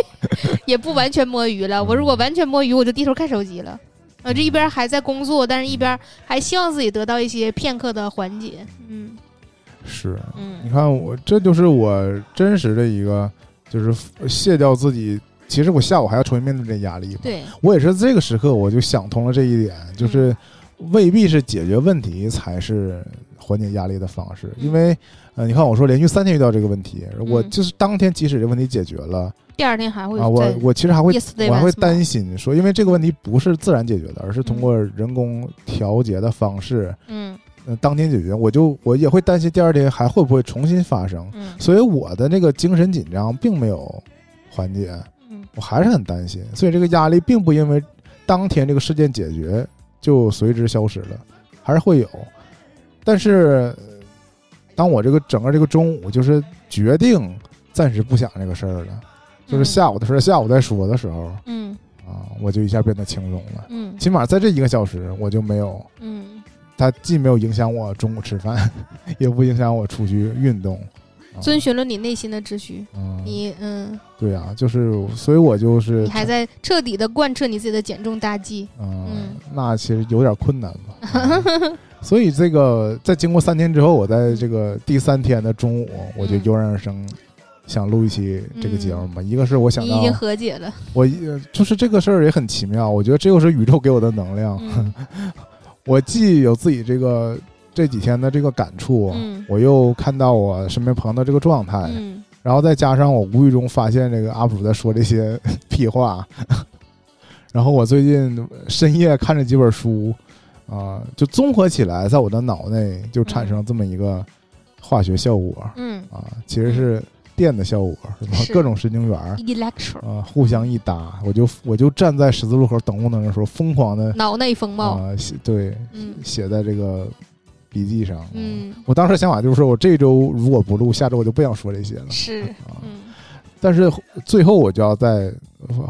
也不完全摸鱼了。我如果完全摸鱼，我就低头看手机了。呃，这一边还在工作，但是一边还希望自己得到一些片刻的缓解。嗯是，你嗯看我，这就是我真实的一个，就是卸掉自己。其实我下午还要重新面对这压力。对，我也是这个时刻，我就想通了这一点，就是未必是解决问题才是缓解压力的方式。因为，呃，你看我说连续三天遇到这个问题，我嗯就是当天即使这问题解决了第二天还会啊，我我其实还会我还会担心说，因为这个问题不是自然解决的，而是通嗯过人工调节的方式，嗯呃，当天解决，我就我也会担心第二天还会不会重新发生。嗯所以我的那个精神紧张并没有缓解，嗯我还是很担心，所以这个压力并不因为当天这个事件解决就随之消失了，还是会有。但是，呃当我这个整个这个中午就是决定暂时不想这个事儿了，就是下午的事儿下午再说的时候嗯啊，我就一下变得轻松了。嗯起码在这一个小时，我就没有，嗯它既没有影响我中午吃饭，也不影响我出去运动。啊遵循了你内心的秩序。嗯，你嗯，对啊、就是，所以我就是你还在彻底的贯彻你自己的减重大计。嗯嗯，那其实有点困难吧。嗯所以这个在经过三天之后，我在这个第三天的中午，我就嗯油然而生，想录一期这个节目嘛。一个是我想到你已经和解了。我呃就是这个事儿也很奇妙，我觉得这又是宇宙给我的能量。嗯。我既有自己这个这几天的这个感触，嗯。我又看到我身边朋友的这个状态，嗯。然后再加上我无意中发现这个 UP 主在说这些 屁话，然后我最近深夜看着几本书，啊、就综合起来，在我的脑内就产生了这么一个化学效果。嗯。啊，其实是电的效果，是吧？是。各种神经元，electro。啊互相一搭，我就我就站在十字路口等红灯的时候，疯狂的脑内风暴。啊写对嗯。写在这个笔记上。啊。嗯，我当时想法就是说，我这周如果不录，下周我就不想说这些了。是啊，嗯。但是最后我就要在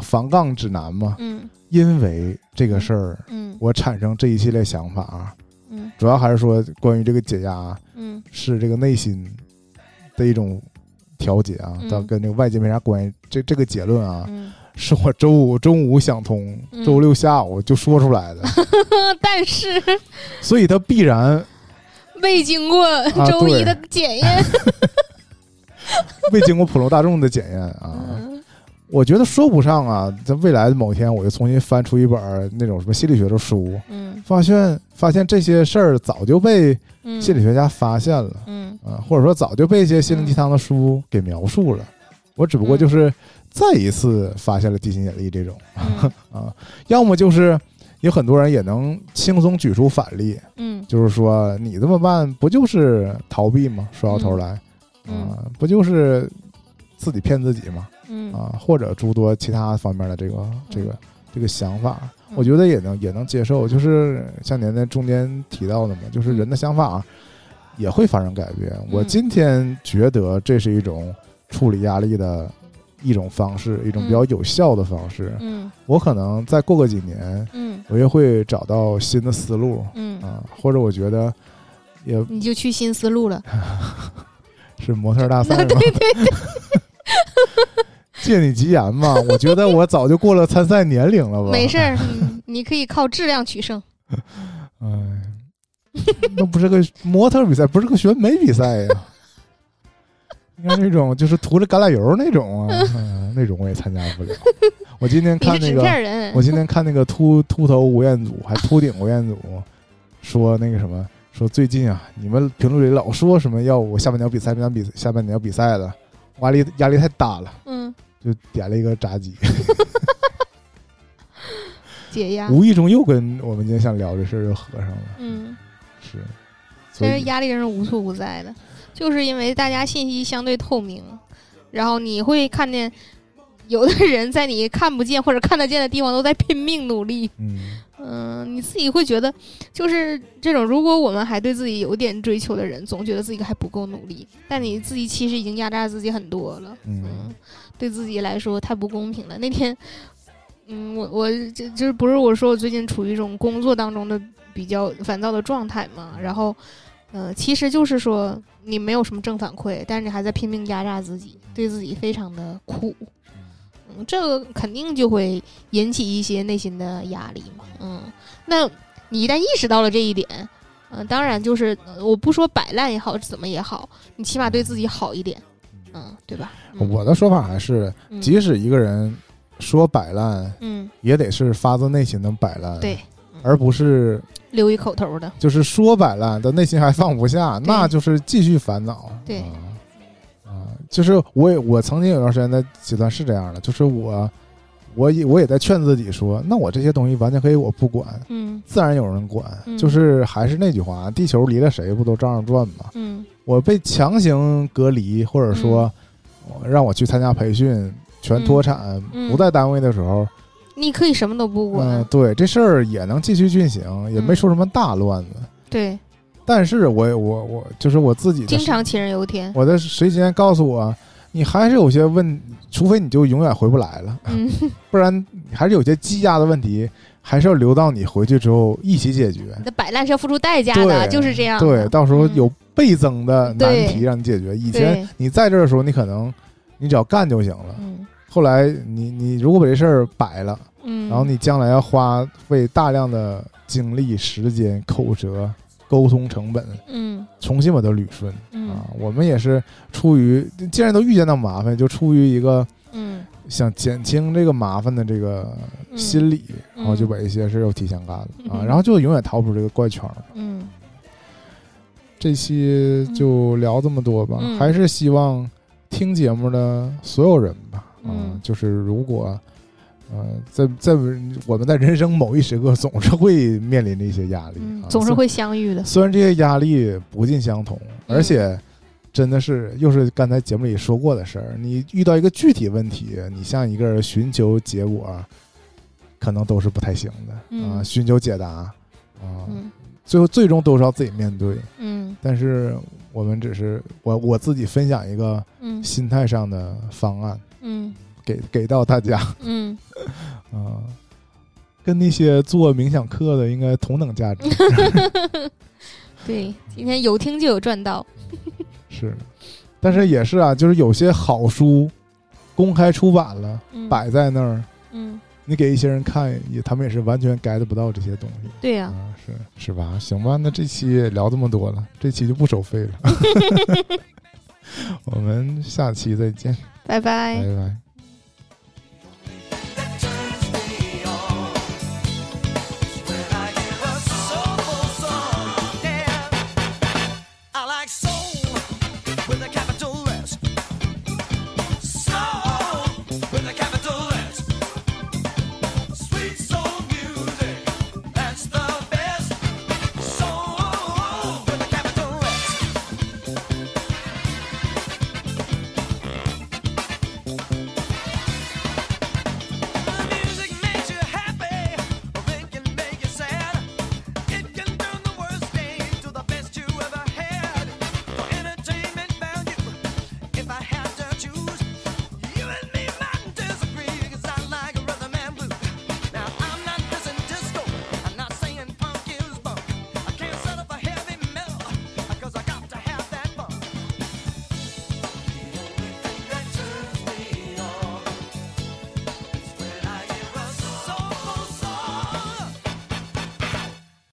防杠指南嘛，嗯。因为这个事儿，嗯。我产生这一系列想法，嗯。主要还是说关于这个解压嗯。是这个内心的一种调解啊，嗯但跟那个外界没啥关系。这这个结论啊，嗯，是我周五 中午想通，嗯周六下午就说出来的，但是 所以它必然未经过周一的检验。未经过普罗大众的检验啊。嗯我觉得说不上啊，在未来的某天，我就重新翻出一本儿那种什么心理学的书，嗯。发现发现这些事儿早就被嗯，心理学家发现了，嗯。啊，或者说早就被一些心灵鸡汤的书给描述了。我只不过就是再一次发现了地心引力这种。嗯。啊，要么就是有很多人也能轻松举出反例，嗯。就是说你这么办不就是逃避吗？说到头来嗯。啊，不就是自己骗自己吗？嗯啊，或者诸多其他方面的这个这个这个想法，嗯我觉得也能也能接受。就是像您在中间提到的嘛，就是人的想法也会发生改变。我嗯今天觉得这是一种处理压力的一种方式，一种比较有效的方式。嗯我可能再过个几年，嗯我又会找到新的思路嗯，啊，或者我觉得也你就去新思路了。是模特大赛 对吗？对对，借你吉言嘛，我觉得我早就过了参赛年龄了吧？没事儿，嗯你可以靠质量取胜。哎，那不是个模特比赛，不是个选美比赛呀。应该那种就是涂着橄榄油那种啊，嗯 那种我也参加不了。我今天看那个，我今天看那个秃秃头吴彦祖，还秃顶吴彦祖，说那个什么，说最近啊，你们评论里老说什么要我下半年比赛，下半年比下半年要比赛了，压力压力太大了，嗯，就点了一个炸鸡，解压。无意中又跟我们今天想聊的事儿又合上了，嗯，是。所但是压力真是无处不在的，就是因为大家信息相对透明，然后你会看见有的人在你看不见或者看得见的地方都在拼命努力。嗯嗯，你自己会觉得，就是这种，如果我们还对自己有点追求的人，总觉得自己还不够努力，但你自己其实已经压榨自己很多了。嗯嗯，对自己来说太不公平了。那天，嗯，我我就就是不是我说我最近处于一种工作当中的比较烦躁的状态嘛？然后，呃，其实就是说你没有什么正反馈，但是你还在拼命压榨自己，对自己非常的苦。嗯，这个肯定就会引起一些内心的压力嘛。嗯，那你一旦意识到了这一点，嗯、当然就是呃我不说摆烂也好，怎么也好，你起码对自己好一点，嗯，对吧？嗯。我的说法还是，嗯。即使一个人说摆烂，嗯，也得是发自内心的摆烂，对，而不是留一口头的，就是说摆烂，但内心还放不下，对。那就是继续烦恼。对。啊，啊就是我也我曾经有段时间的阶段是这样的，就是我我也我也在劝自己说，那我这些东西完全可以我不管，嗯。自然有人管。嗯。就是还是那句话，地球离了谁不都照样转吗？嗯我被强行隔离，或者说、呃让我去参加培训，全脱产，嗯。不在单位的时候，你可以什么都不管。嗯、管，对这事儿也能继续进行，也没嗯出什么大乱子。对，但是我我我就是我自己经常杞人忧天，我的时间告诉我，你还是有些问，除非你就永远回不来了，嗯。不然还是有些积压的问题，还是要留到你回去之后一起解决。你的摆烂是要付出代价的，就是这样，对，到时候嗯。有倍增的难题让你解决。以前你在这儿的时候，你可能你只要干就行了。嗯。后来你你如果把这事儿摆了，嗯，然后你将来要花费大量的精力、时间、口舌、沟通成本，嗯。重新把它捋顺。嗯。啊，我们也是出于既然都遇见到麻烦，就出于一个嗯。想减轻这个麻烦的这个心理，然后就把一些事儿又提前干了、啊，嗯。然后就永远逃不出这个怪圈儿。嗯这期就聊这么多吧，嗯。还是希望听节目的所有人吧，啊，嗯就是如果。呃，在在我们在人生某一时刻，总是会面临着一些压力，总是会相遇的，虽然这些压力不尽相同，嗯。而且真的是又是刚才节目里说过的事儿，你遇到一个具体问题，你向一个人寻求结果，可能都是不太行的啊，嗯。寻求解答啊，嗯最后最终都是要自己面对。嗯。但是我们只是我我自己分享一个嗯心态上的方案，嗯。给给到大家。嗯，啊。跟那些做冥想课的应该同等价值，对，今天有听就有赚到，是，但是也是啊，就是有些好书公开出版了，嗯。摆在那儿，嗯，你给一些人看，也他们也是完全 get 不到这些东西。对呀、啊，是是吧？行吧，那这期也聊这么多了，这期就不收费了，我们下期再见，拜拜拜拜。